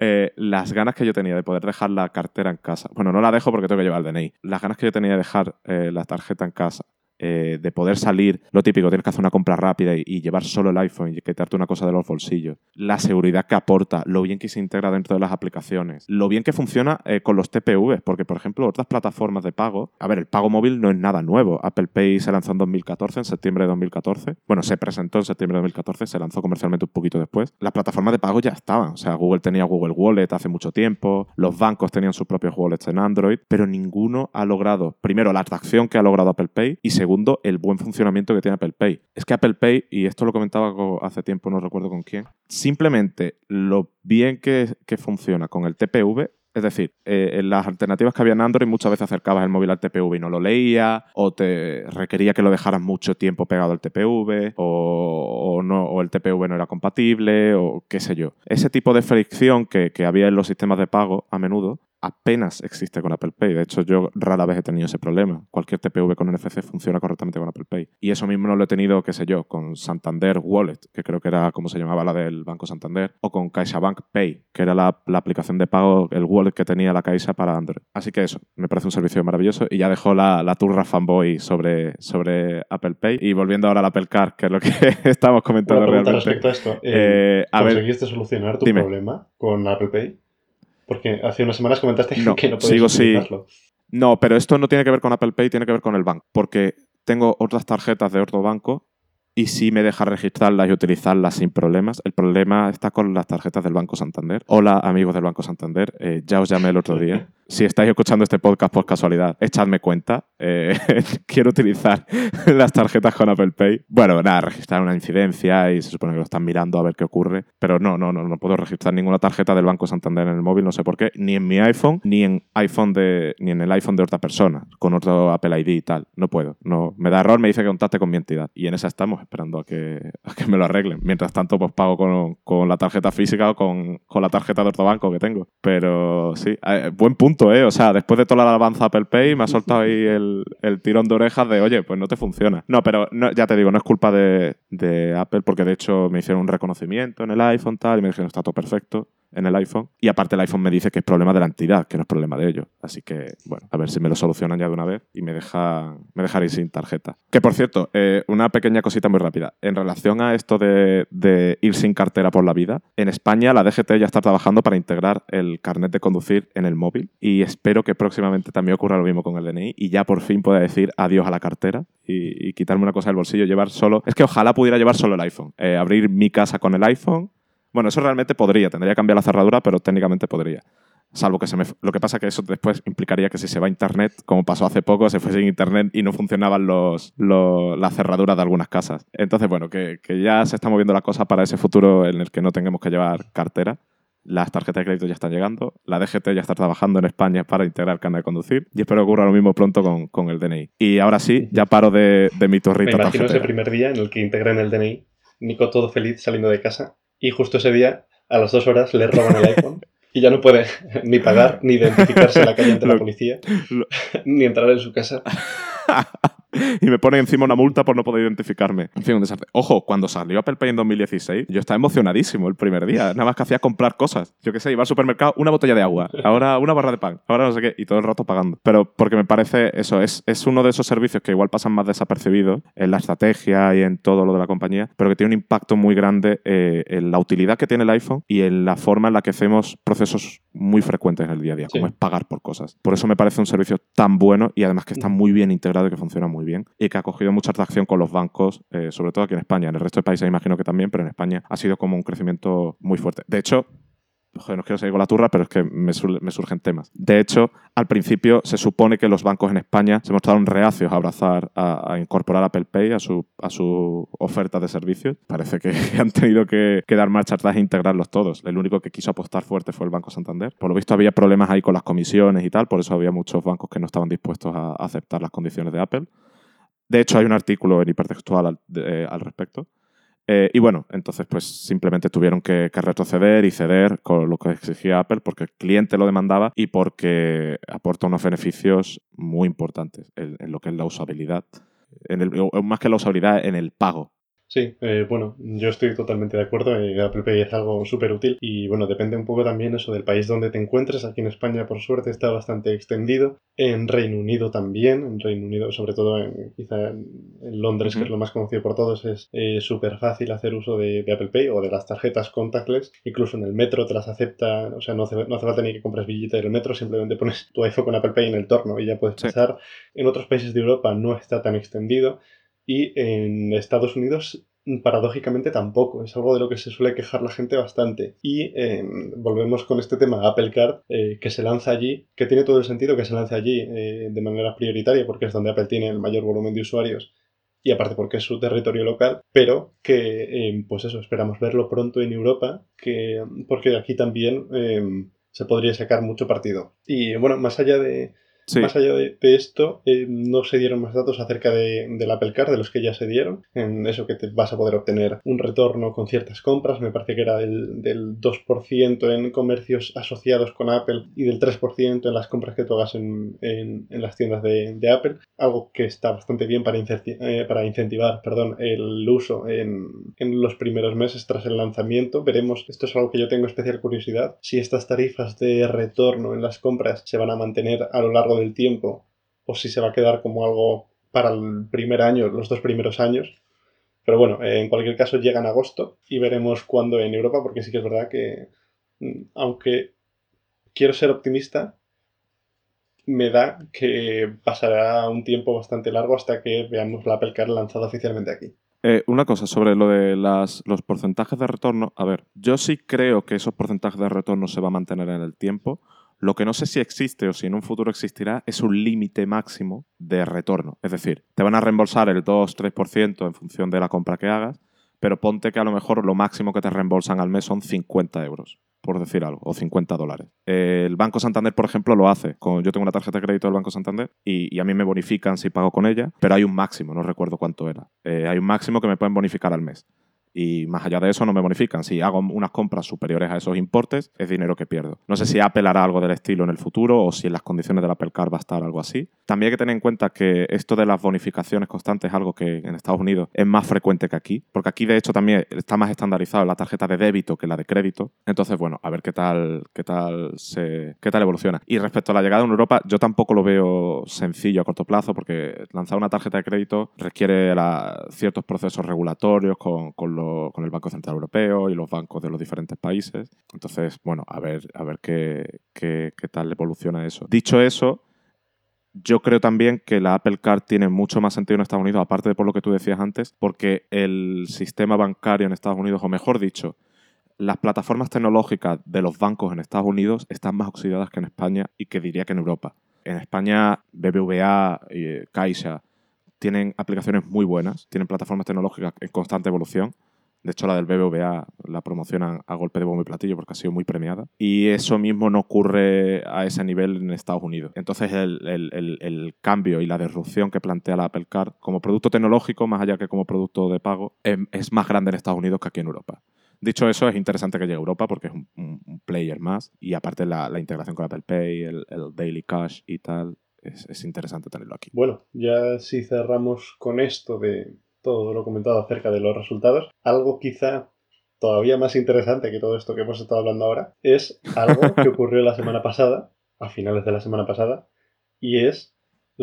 eh, las ganas que yo tenía de poder dejar la cartera en casa. Bueno, no la dejo porque tengo que llevar el DNI. Las ganas que yo tenía de dejar eh, la tarjeta en casa eh, de poder salir, lo típico, tienes que hacer una compra rápida y, llevar solo el iPhone y quitarte una cosa de los bolsillos. La seguridad que aporta, lo bien que se integra dentro de las aplicaciones, lo bien que funciona eh, con los TPV, porque por ejemplo otras plataformas de pago, a ver, el pago móvil no es nada nuevo. Apple Pay se lanzó en 2014, en septiembre de 2014. Bueno, se presentó en septiembre de 2014, se lanzó comercialmente un poquito después. Las plataformas de pago ya estaban, o sea, Google tenía Google Wallet hace mucho tiempo, los bancos tenían sus propios wallets en Android, pero ninguno ha logrado, primero, la atracción que ha logrado Apple Pay y segundo, el buen funcionamiento que tiene Apple Pay. Es que Apple Pay, y esto lo comentaba hace tiempo, no recuerdo con quién, simplemente lo bien que, funciona con el TPV es decir, eh, en las alternativas que había en Android muchas veces acercabas el móvil al TPV y no lo leía, o te requería que lo dejaras mucho tiempo pegado al TPV, o, no, o el TPV no era compatible, o qué sé yo. Ese tipo de fricción que, que había en los sistemas de pago a menudo apenas existe con Apple Pay. De hecho, yo rara vez he tenido ese problema. Cualquier TPV con NFC funciona correctamente con Apple Pay. Y eso mismo no lo he tenido, qué sé yo, con Santander Wallet, que creo que era como se llamaba la del Banco Santander, o con CaixaBank Pay, que era la, aplicación de pago, el wallet que tenía la Caixa para Android. Así que eso, me parece un servicio maravilloso y ya dejó la, la turra fanboy sobre, sobre Apple Pay. Y volviendo ahora al Apple Car, que es lo que (laughs) estamos comentando realmente. respecto a esto. Eh, ¿Conseguiste solucionar tu problema con Apple Pay? Porque hace unas semanas comentaste (laughs) que no podías sigo, sí. No, pero esto no tiene que ver con Apple Pay, tiene que ver con el banco. Porque tengo otras tarjetas de otro banco y sí me deja registrarlas y utilizarlas sin problemas. El problema está con las tarjetas del Banco Santander. Hola, amigos del Banco Santander. Eh, ya os llamé el otro día. (laughs) Si estáis escuchando este podcast por casualidad, echadme cuenta. Eh, (laughs) quiero utilizar (laughs) las tarjetas con Apple Pay. Bueno, nada, registrar una incidencia y se supone que lo están mirando a ver qué ocurre. Pero no, no, no, no puedo registrar ninguna tarjeta del Banco Santander en el móvil, no sé por qué, ni en mi iPhone, ni en iPhone de, ni en el iPhone de otra persona, con otro Apple ID y tal. No puedo. No, me da error, me dice que contacte con mi entidad. Y en esa estamos esperando a que, (laughs) que me lo arreglen. Mientras tanto, pues pago con, con la tarjeta física o con, con, la tarjeta de otro banco que tengo. Pero sí, eh, buen punto ¿eh? O sea, después de toda la alabanza Apple Pay, me ha soltado ahí el, tirón de orejas de, oye, pues no te funciona. No, pero ya te digo, no es culpa de, de Apple, porque de hecho me hicieron un reconocimiento en el iPhone tal, y me dijeron, está todo perfecto en el iPhone. Y aparte el iPhone me dice que es problema de la entidad, que no es problema de ellos. Así que, bueno, a ver si me lo solucionan ya de una vez y me deja, me dejaré sin tarjeta. Que por cierto, eh, una pequeña cosita muy rápida. En relación a esto de, ir sin cartera por la vida, en España la DGT ya está trabajando para integrar el carnet de conducir en el móvil y espero que próximamente también ocurra lo mismo con el DNI y ya por fin pueda decir adiós a la cartera y, y quitarme una cosa del bolsillo, llevar solo... Es que ojalá pudiera llevar solo el iPhone. Eh, abrir mi casa con el iPhone bueno, eso realmente podría, tendría que cambiar la cerradura, pero técnicamente podría. Salvo que se me... Lo que pasa que eso después implicaría que si se va a Internet, como pasó hace poco, se fuese en Internet y no funcionaban los, las cerraduras de algunas casas. Entonces, bueno, que, ya se está moviendo la cosa para ese futuro en el que no tengamos que llevar cartera. Las tarjetas de crédito ya están llegando. La DGT ya está trabajando en España para integrar el carnet de conducir. Y espero que ocurra lo mismo pronto con, el DNI. Y ahora sí, ya paro de, de mi torrito Me imagino ese primer día en el que integren el DNI Nico todo feliz saliendo de casa y justo ese día, a las dos horas, le roban el iPhone y ya no puede (laughs) ni pagar, ni identificarse en la calle ante la policía, (laughs) ni entrar en su casa. (laughs) (laughs) y me pone encima una multa por no poder identificarme. En fin, un desastre. Ojo, cuando salió Apple Pay en 2016, yo estaba emocionadísimo el primer día. Nada más que hacía comprar cosas. Yo qué sé, iba al supermercado, una botella de agua, ahora una barra de pan, ahora no sé qué, y todo el rato pagando. Pero porque me parece eso, es, es uno de esos servicios que igual pasan más desapercibidos en la estrategia y en todo lo de la compañía, pero que tiene un impacto muy grande eh, en la utilidad que tiene el iPhone y en la forma en la que hacemos procesos muy frecuentes en el día a día, como es pagar por cosas. Por eso me parece un servicio tan bueno y además que está muy bien integrado y que funciona muy bien y que ha cogido mucha atracción con los bancos, eh, sobre todo aquí en España. En el resto de países imagino que también, pero en España ha sido como un crecimiento muy fuerte. De hecho, no quiero seguir con la turra, pero es que me, surgen temas. De hecho, al principio se supone que los bancos en España se mostraron reacios a abrazar, a, incorporar Apple Pay a su, a su oferta de servicios. Parece que (laughs) han tenido que, dar marcha atrás e integrarlos todos. El único que quiso apostar fuerte fue el Banco Santander. Por lo visto había problemas ahí con las comisiones y tal, por eso había muchos bancos que no estaban dispuestos a aceptar las condiciones de Apple. De hecho, hay un artículo en hipertextual al, al respecto. Eh, y bueno, entonces pues simplemente tuvieron que, retroceder y ceder con lo que exigía Apple porque el cliente lo demandaba y porque aporta unos beneficios muy importantes en, en lo que es la usabilidad, en el, más que la usabilidad, en el pago Sí, eh, bueno, yo estoy totalmente de acuerdo. Eh, Apple Pay es algo súper útil y bueno, depende un poco también eso del país donde te encuentres. Aquí en España, por suerte, está bastante extendido. En Reino Unido también. En Reino Unido, sobre todo en, quizá en, Londres, que es lo más conocido por todos, es eh, súper fácil hacer uso de, Apple Pay o de las tarjetas contactless. Incluso en el metro te las acepta, o sea, no hace, no hace falta ni que compres billete del metro, simplemente pones tu iPhone con Apple Pay en el torno y ya puedes pasar. En otros países de Europa no está tan extendido y en Estados Unidos paradójicamente tampoco. Es algo de lo que se suele quejar la gente bastante. Y em, volvemos con este tema Apple Card, eh, que se lanza allí, que tiene todo el sentido que se lance allí eh, de manera prioritaria, porque es donde Apple tiene el mayor volumen de usuarios y aparte porque es su territorio local, pero que, em, pues eso, esperamos verlo pronto en Europa, que, porque aquí también em, se podría sacar mucho partido. Y bueno, más allá de, más allá de, esto, eh, no se dieron más datos acerca de, del Apple Card, de los que ya se dieron. En eso que te vas a poder obtener un retorno con ciertas compras. Me parece que era del, del 2% en comercios asociados con Apple y del 3% en las compras que tú hagas en, las tiendas de, Apple. Algo que está bastante bien para, eh, para incentivar perdón, el uso en, en los primeros meses tras el lanzamiento. Veremos, esto es algo que yo tengo especial curiosidad, si estas tarifas de retorno en las compras se van a mantener a lo largo de del tiempo o si se va a quedar como algo para el primer año, los dos primeros años. Pero bueno, en cualquier caso llega en agosto y veremos cuándo en Europa, porque sí que es verdad que, mm, aunque quiero ser optimista, me da que pasará un tiempo bastante largo hasta que veamos la Apple Car lanzada oficialmente aquí. Eh, una cosa sobre lo de las, los porcentajes de retorno. A ver, yo sí creo que esos porcentajes de retorno se va a mantener en el tiempo. Lo que no sé si existe o si en un futuro existirá es un límite máximo de retorno. Es decir, te van a reembolsar el 2-3% en función de la compra que hagas, pero ponte que a lo mejor lo máximo que te reembolsan al mes son 50 euros, por decir algo, o 50 dólares. El Banco Santander, por ejemplo, lo hace. Yo tengo una tarjeta de crédito del Banco Santander y, a mí me bonifican si pago con ella, pero hay un máximo, no recuerdo cuánto era. Eh, hay un máximo que me pueden bonificar al mes y más allá de eso no me bonifican. Si hago unas compras superiores a esos importes, es dinero que pierdo. No sé si Apple hará algo del estilo en el futuro o si en las condiciones del Apple Card va a estar algo así. También hay que tener en cuenta que esto de las bonificaciones constantes es algo que en Estados Unidos es más frecuente que aquí, porque aquí de hecho también está más estandarizado la tarjeta de débito que la de crédito. Entonces, bueno, a ver qué tal, qué tal, se, qué tal evoluciona. Y respecto a la llegada en Europa, yo tampoco lo veo sencillo a corto plazo, porque lanzar una tarjeta de crédito requiere ciertos procesos regulatorios con, con con el Banco Central Europeo y los bancos de los diferentes países. Entonces, bueno, a ver, a ver qué, qué, tal evoluciona eso. Dicho eso, yo creo también que la Apple Card tiene mucho más sentido en Estados Unidos, aparte de por lo que tú decías antes, porque el sistema bancario en Estados Unidos, o mejor dicho, las plataformas tecnológicas de los bancos en Estados Unidos están más oxidadas que en España y que diría que en Europa. En España, BBVA, Caixa tienen aplicaciones muy buenas, tienen plataformas tecnológicas en constante evolución, De hecho, la del BBVA la promocionan a golpe de bombo y platillo porque ha sido muy premiada. Y eso mismo no ocurre a ese nivel en Estados Unidos. Entonces, el, cambio y la disrupción que plantea la Apple Card como producto tecnológico, más allá que como producto de pago, em, es, más grande en Estados Unidos que aquí en Europa. Dicho eso, es interesante que llegue a Europa porque es un, player más. Y aparte, la, integración con Apple Pay, el, Daily Cash y tal, es, es interesante tenerlo aquí. Bueno, ya si cerramos con esto de todo lo comentado acerca de los resultados. Algo quizá todavía más interesante que todo esto que hemos estado hablando ahora es algo que ocurrió la semana pasada, a finales de la semana pasada, y es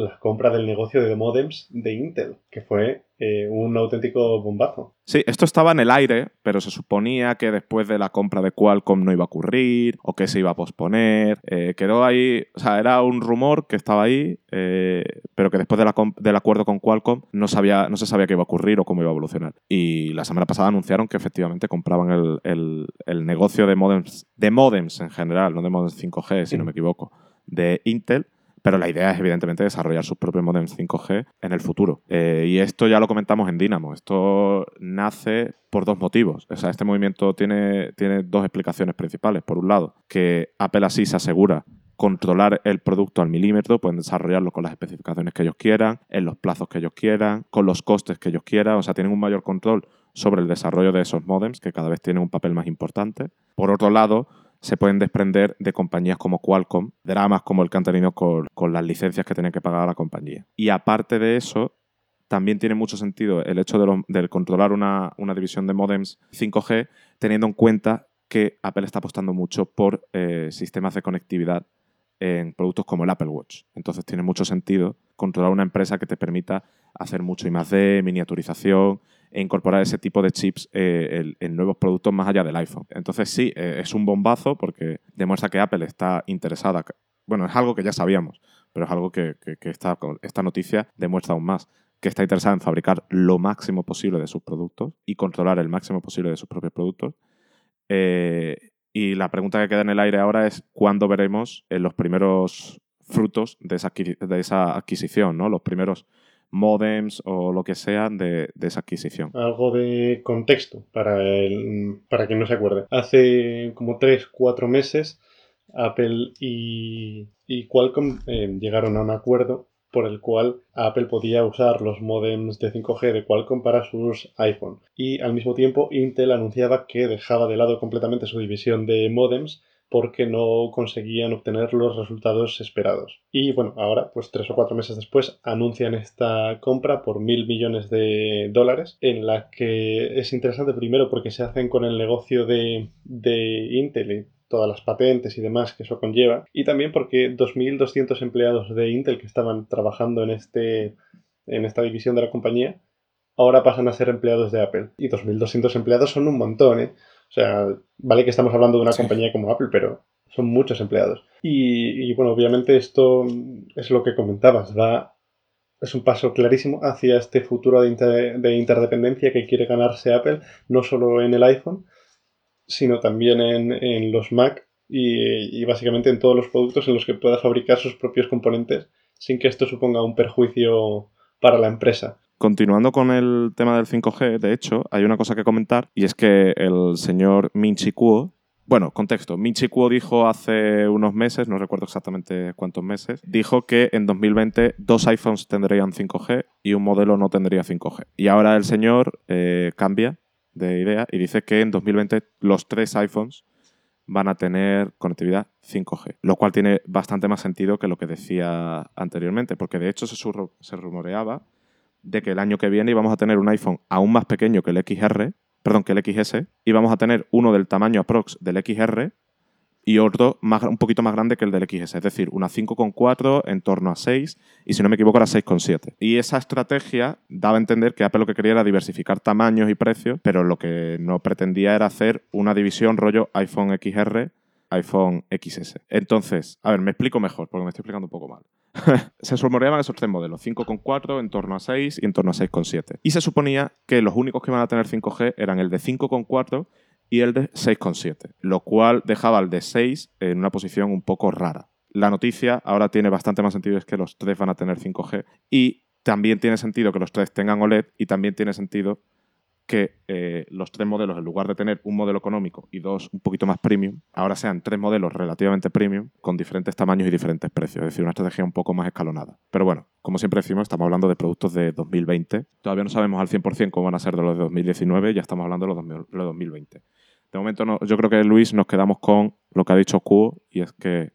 la compra del negocio de modems de Intel, que fue eh, un auténtico bombazo. Sí, esto estaba en el aire, pero se suponía que después de la compra de Qualcomm no iba a ocurrir o que se iba a posponer. Eh, quedó ahí, o sea, era un rumor que estaba ahí, eh, pero que después del acuerdo con Qualcomm no, sabía, no se sabía qué iba a ocurrir o cómo iba a evolucionar. Y la semana pasada anunciaron que efectivamente compraban el, el negocio de modems, de modems en general, no de modems 5G, si no me equivoco, de Intel pero la idea es evidentemente desarrollar sus propios modems 5G en el futuro. Eh, y esto ya lo comentamos en Dynamo. Esto nace por dos motivos. O sea, este movimiento tiene, tiene dos explicaciones principales. Por un lado, que Apple así se asegura controlar el producto al milímetro, pueden desarrollarlo con las especificaciones que ellos quieran, en los plazos que ellos quieran, con los costes que ellos quieran, o sea, tienen un mayor control sobre el desarrollo de esos modems, que cada vez tienen un papel más importante. Por otro lado, se pueden desprender de compañías como Qualcomm, dramas como el han tenido con, las licencias que tienen que pagar la compañía. Y aparte de eso, también tiene mucho sentido el hecho de, controlar una, división de modems 5G, teniendo en cuenta que Apple está apostando mucho por eh, sistemas de conectividad en productos como el Apple Watch. Entonces tiene mucho sentido controlar una empresa que te permita hacer mucho de miniaturización, e incorporar ese tipo de chips eh, en, nuevos productos más allá del iPhone. Entonces sí, eh, es un bombazo porque demuestra que Apple está interesada. Bueno, es algo que ya sabíamos, pero es algo que, esta, noticia demuestra aún más que está interesada en fabricar lo máximo posible de sus productos y controlar el máximo posible de sus propios productos. Eh, y la pregunta que queda en el aire ahora es cuándo veremos los primeros frutos de esa adquisición, ¿no? Los primeros modems o lo que sea de, esa adquisición. Algo de contexto para, el, para quien no se acuerde. Hace como 3-4 meses Apple y, Qualcomm eh, llegaron a un acuerdo por el cual Apple podía usar los modems de 5G de Qualcomm para sus iPhone. Y al mismo tiempo Intel anunciaba que dejaba de lado completamente su división de modems porque no conseguían obtener los resultados esperados. Y bueno, ahora, pues tres o cuatro meses después, anuncian esta compra por mil millones de dólares, en la que es interesante primero porque se hacen con el negocio de, de Intel y todas las patentes y demás que eso conlleva, y también porque 2.200 empleados de Intel que estaban trabajando en, este, en esta división de la compañía, ahora pasan a ser empleados de Apple. Y 2.200 empleados son un montón, ¿eh? O sea, vale que estamos hablando de una compañía como Apple, pero son muchos empleados. Y, bueno, obviamente esto es lo que comentabas, va, es un paso clarísimo hacia este futuro de, interdependencia que quiere ganarse Apple, no solo en el iPhone, sino también en, los Mac y, y, básicamente en todos los productos en los que pueda fabricar sus propios componentes sin que esto suponga un perjuicio para la empresa. Continuando con el tema del 5G, de hecho, hay una cosa que comentar y es que el señor Minchi Kuo, bueno, contexto, Minchi Kuo dijo hace unos meses, no recuerdo exactamente cuántos meses, dijo que en 2020 dos iPhones tendrían 5G y un modelo no tendría 5G. Y ahora el señor eh, cambia de idea y dice que en 2020 los tres iPhones van a tener conectividad 5G, lo cual tiene bastante más sentido que lo que decía anteriormente, porque de hecho se, se rumoreaba de que el año que viene íbamos a tener un iPhone aún más pequeño que el XR, perdón, que el XS, y vamos a tener uno del tamaño aprox del XR y otro más, un poquito más grande que el del XS, es decir, una 5,4 en torno a 6 y si no me equivoco era 6,7. Y esa estrategia daba a entender que Apple lo que quería era diversificar tamaños y precios, pero lo que no pretendía era hacer una división rollo iPhone XR, iPhone XS. Entonces, a ver, me explico mejor porque me estoy explicando un poco mal. (laughs) se rumoreaban esos tres modelos, 5,4, en torno a 6 y en torno a 6,7. Y se suponía que los únicos que iban a tener 5G eran el de 5,4 y el de 6,7, lo cual dejaba al de 6 en una posición un poco rara. La noticia ahora tiene bastante más sentido, es que los tres van a tener 5G y también tiene sentido que los tres tengan OLED y también tiene sentido que eh, los tres modelos, en lugar de tener un modelo económico y dos un poquito más premium, ahora sean tres modelos relativamente premium con diferentes tamaños y diferentes precios. Es decir, una estrategia un poco más escalonada. Pero bueno, como siempre decimos, estamos hablando de productos de 2020. Todavía no sabemos al 100% cómo van a ser de los de 2019, ya estamos hablando de los de 2020. De momento, no, yo creo que Luis nos quedamos con lo que ha dicho Q y es que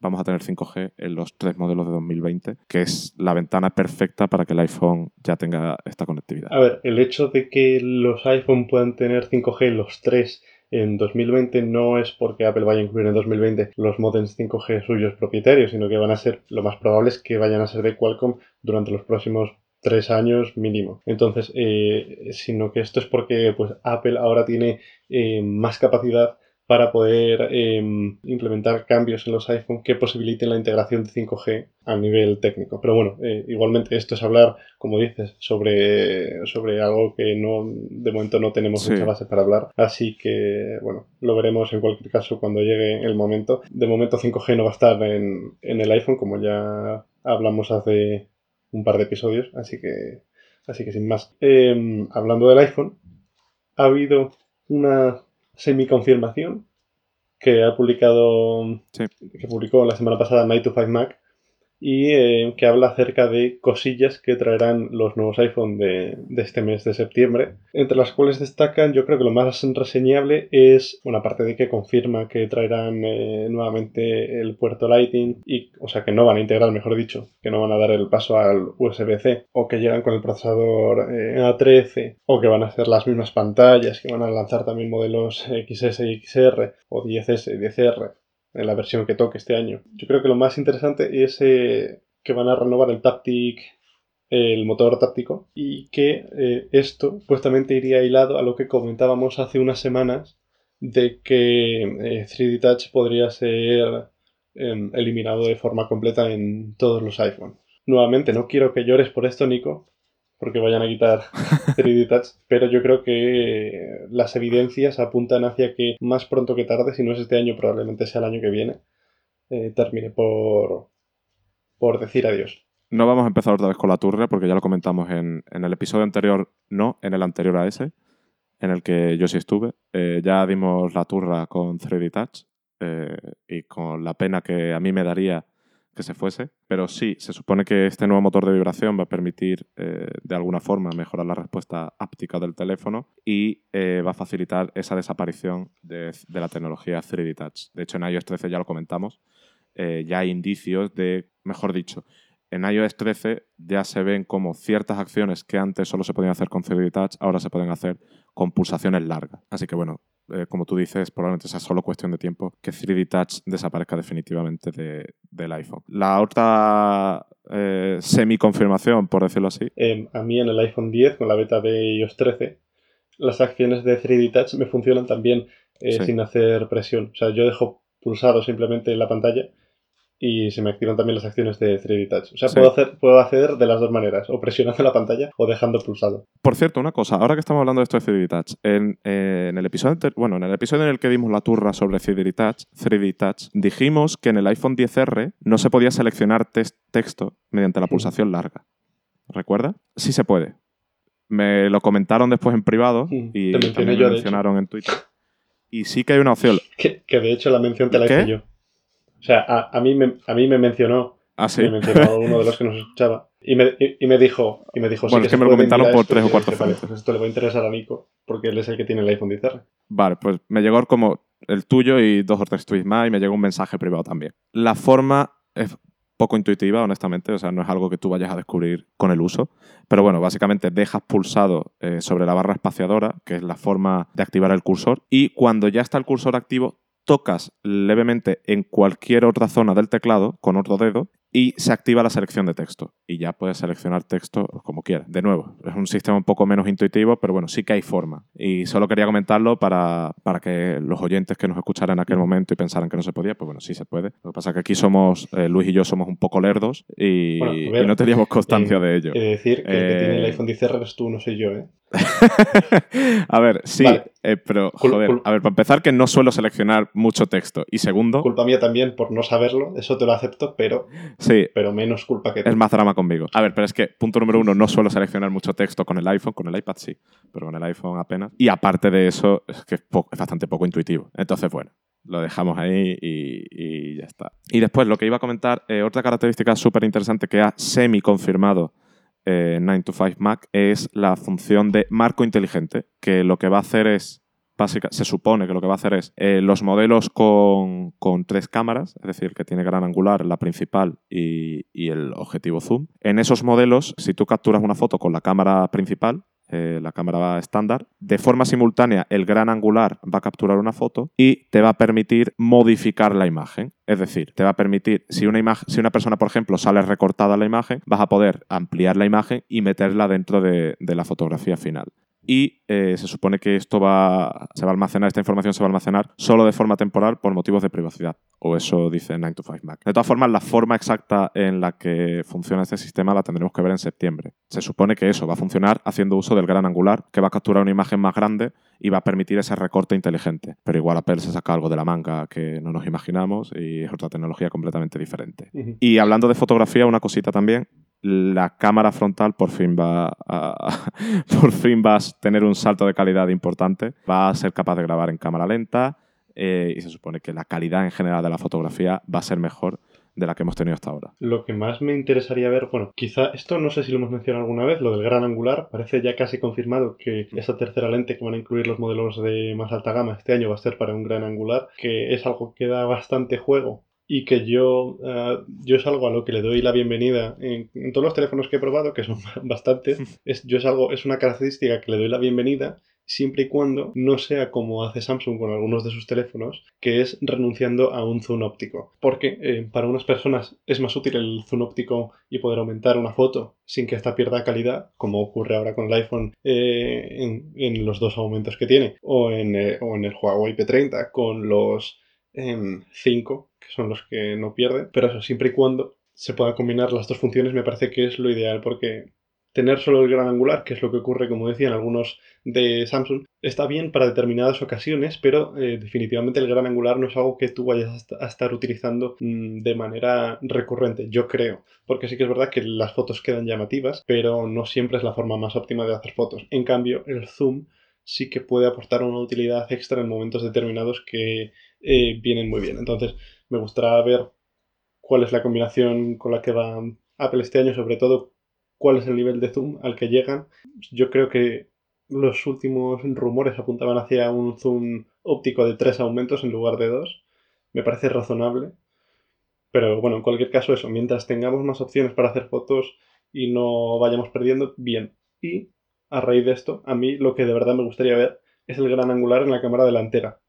vamos a tener 5G en los tres modelos de 2020, que es la ventana perfecta para que el iPhone ya tenga esta conectividad. A ver, el hecho de que los iPhone puedan tener 5G en los tres en 2020 no es porque Apple vaya a incluir en 2020 los modems 5G suyos propietarios, sino que van a ser, lo más probable es que vayan a ser de Qualcomm durante los próximos tres años mínimo. Entonces, eh, sino que esto es porque pues, Apple ahora tiene eh, más capacidad para poder em, implementar cambios en los iPhone que posibiliten la integración de 5G a nivel técnico. Pero bueno, eh, igualmente esto es hablar, como dices, sobre, sobre algo que no de momento no tenemos mucha base para hablar. Así que, bueno, lo veremos en cualquier caso cuando llegue el momento. De momento 5G no va a estar en, el iPhone, como ya hablamos hace un par de episodios, así que, así que sin más. Em, hablando del iPhone, ha habido una semi-confirmación que ha publicado, que publicó la semana pasada Night to 5 Mac, y eh, que habla acerca de cosillas que traerán los nuevos iPhone de, este mes de septiembre, entre las cuales destacan, yo creo que lo más reseñable es, una parte de que confirma que traerán eh, nuevamente el puerto Lightning, y, o sea, que no van a integrar, mejor dicho, que no van a dar el paso al USB-C, o que llegan con el procesador eh, A13, o que van a hacer las mismas pantallas, que van a lanzar también modelos XS y XR, o 10S y 10R, en la versión que toque este año. Yo creo que lo más interesante es eh, que van a renovar el Taptic, el motor táctico, y que eh, esto justamente iría hilado a lo que comentábamos hace unas semanas de que 3D eh, Touch podría ser em, eliminado de forma completa en todos los iPhones. Nuevamente, no quiero que llores por esto, Nico, porque vayan a quitar (laughs) 3D Touch, pero yo creo que las evidencias apuntan hacia que más pronto que tarde, si no es este año, probablemente sea el año que viene, eh, termine por, por decir adiós. No vamos a empezar otra vez con la turra, porque ya lo comentamos en, el episodio anterior, no, en el anterior a ese, en el que yo sí estuve. Eh, ya dimos la turra con 3D Touch eh, y con la pena que a mí me daría que se fuese, pero sí, se supone que este nuevo motor de vibración va a permitir eh, de alguna forma mejorar la respuesta áptica del teléfono y eh, va a facilitar esa desaparición de, la tecnología 3D Touch. De hecho, en iOS 13 ya lo comentamos, eh, ya hay indicios de, mejor dicho, en iOS 13 ya se ven como ciertas acciones que antes solo se podían hacer con 3D Touch, ahora se pueden hacer con pulsaciones largas. Así que bueno, eh, como tú dices, probablemente sea solo cuestión de tiempo que 3D Touch desaparezca definitivamente del iPhone. La otra eh, semi-confirmación, por decirlo así. Em, a mí en el iPhone 10, con la beta de iOS 13, las acciones de 3D Touch me funcionan también eh, sin hacer presión. O sea, yo dejo pulsado simplemente la pantalla y se me activan también las acciones de 3D Touch. O sea, puedo, hacer, puedo acceder de las dos maneras, o presionando la pantalla o dejando pulsado. Por cierto, una cosa, ahora que estamos hablando de esto de 3D Touch, en, el episodio bueno, en el episodio en el que dimos la turra sobre 3D Touch, 3D Touch, dijimos que en el iPhone 10R no se podía seleccionar texto mediante la pulsación larga. ¿Recuerda? Sí se puede. Me lo comentaron después en privado y también lo mencionaron en Twitter. Y sí que hay una opción. (laughs) Que, de hecho la mención te la hice yo. O sea, a, mí, me, a mí me mencionó. Ah, sí. Me mencionó uno de los que nos escuchaba. Y me, y, me dijo, y me dijo, bueno, es que, me lo comentaron por tres o cuatro vale, pues esto le va a interesar a Nico, porque él es el que tiene el iPhone XR. Vale, pues me llegó como el tuyo y dos o tres tweets más y me llegó un mensaje privado también. La forma es poco intuitiva, honestamente, o sea, no es algo que tú vayas a descubrir con el uso, pero bueno, básicamente dejas pulsado eh, sobre la barra espaciadora, que es la forma de activar el cursor, y cuando ya está el cursor activo, tocas levemente en cualquier otra zona del teclado con otro dedo y se activa la selección de texto. Y ya puedes seleccionar texto como quieras. De nuevo, es un sistema un poco menos intuitivo, pero bueno, sí que hay forma. Y solo quería comentarlo para, que los oyentes que nos escucharan en aquel momento y pensaran que no se podía, pues bueno, sí se puede. Lo que pasa es que aquí somos, eh, Luis y yo somos un poco lerdos y, no teníamos constancia de ello. Quiere decir que el que tiene el eh, iPhone 10 eres tú, no soy yo, ¿eh? (laughs) a ver, sí, Vale. eh, pero Cul- joder, a ver, para empezar que no suelo seleccionar mucho texto y segundo, Culpa mía también por no saberlo, eso te lo acepto, pero, sí, pero menos culpa que tú. es más drama conmigo. A ver, pero es que punto número uno, no suelo seleccionar mucho texto con el iPhone, con el iPad sí, pero con el iPhone apenas. Y aparte de eso, es que es, bastante poco intuitivo. Entonces, bueno, lo dejamos ahí y, y ya está. Y después, lo que iba a comentar, eh, otra característica súper interesante que ha semi-confirmado eh, 9to5Mac es la función de marco inteligente, que lo que va a hacer es, básica, se supone que lo que va a hacer es eh, los modelos con, tres cámaras, es decir, que tiene gran angular, la principal y el objetivo zoom. En esos modelos, si tú capturas una foto con la cámara principal, eh, la cámara estándar, de forma simultánea el gran angular va a capturar una foto y te va a permitir modificar la imagen. Es decir, te va a permitir, si una, imagen, si una persona, por ejemplo, sale recortada la imagen, vas a poder ampliar la imagen y meterla dentro de, de la fotografía final. Y eh, se supone que esto va, se va a almacenar, esta información se va a almacenar solo de forma temporal por motivos de privacidad. O eso dice 9to5Mac. De todas formas, la forma exacta en la que funciona este sistema la tendremos que ver en septiembre. Se supone que eso va a funcionar haciendo uso del gran angular, que va a capturar una imagen más grande y va a permitir ese recorte inteligente. Pero igual Apple se saca algo de la manga que no nos imaginamos y es otra tecnología completamente diferente. Y hablando de fotografía, una cosita también. La cámara frontal por fin va a, (laughs) por fin va a tener un salto de calidad importante. Va a ser capaz de grabar en cámara lenta eh, y se supone que la calidad en general de la fotografía va a ser mejor de la que hemos tenido hasta ahora. Lo que más me interesaría ver, bueno, quizá esto no sé si lo hemos mencionado alguna vez, lo del gran angular, parece ya casi confirmado que esa tercera lente que van a incluir los modelos de más alta gama este año va a ser para un gran angular, que es algo que da bastante juego y que yo, eh, yo es algo a lo que le doy la bienvenida en, en todos los teléfonos que he probado, que son (laughs) bastantes, (laughs) es, yo es algo, es una característica que le doy la bienvenida siempre y cuando no sea como hace Samsung con algunos de sus teléfonos, que es renunciando a un zoom óptico. Porque eh, para unas personas es más útil el zoom óptico y poder aumentar una foto sin que ésta pierda calidad, como ocurre ahora con el iPhone eh, en, en los dos aumentos que tiene, o en, eh, o en el Huawei P30 con los 5, que son los que no pierden. Pero eso, siempre y cuando se puedan combinar las dos funciones, me parece que es lo ideal porque tener solo el gran angular, que es lo que ocurre, como decían algunos de Samsung, está bien para determinadas ocasiones, pero eh, definitivamente el gran angular no es algo que tú vayas a estar utilizando mmm, de manera recurrente, yo creo. Porque sí que es verdad que las fotos quedan llamativas, pero no siempre es la forma más óptima de hacer fotos. En cambio, el zoom sí que puede aportar una utilidad extra en momentos determinados que eh, vienen muy bien. Entonces, me gustaría ver cuál es la combinación con la que va Apple este año, sobre todo cuál es el nivel de zoom al que llegan. Yo creo que los últimos rumores apuntaban hacia un zoom óptico de tres aumentos en lugar de dos. Me parece razonable. Pero bueno, en cualquier caso eso, mientras tengamos más opciones para hacer fotos y no vayamos perdiendo, bien. Y a raíz de esto, a mí lo que de verdad me gustaría ver es el gran angular en la cámara delantera.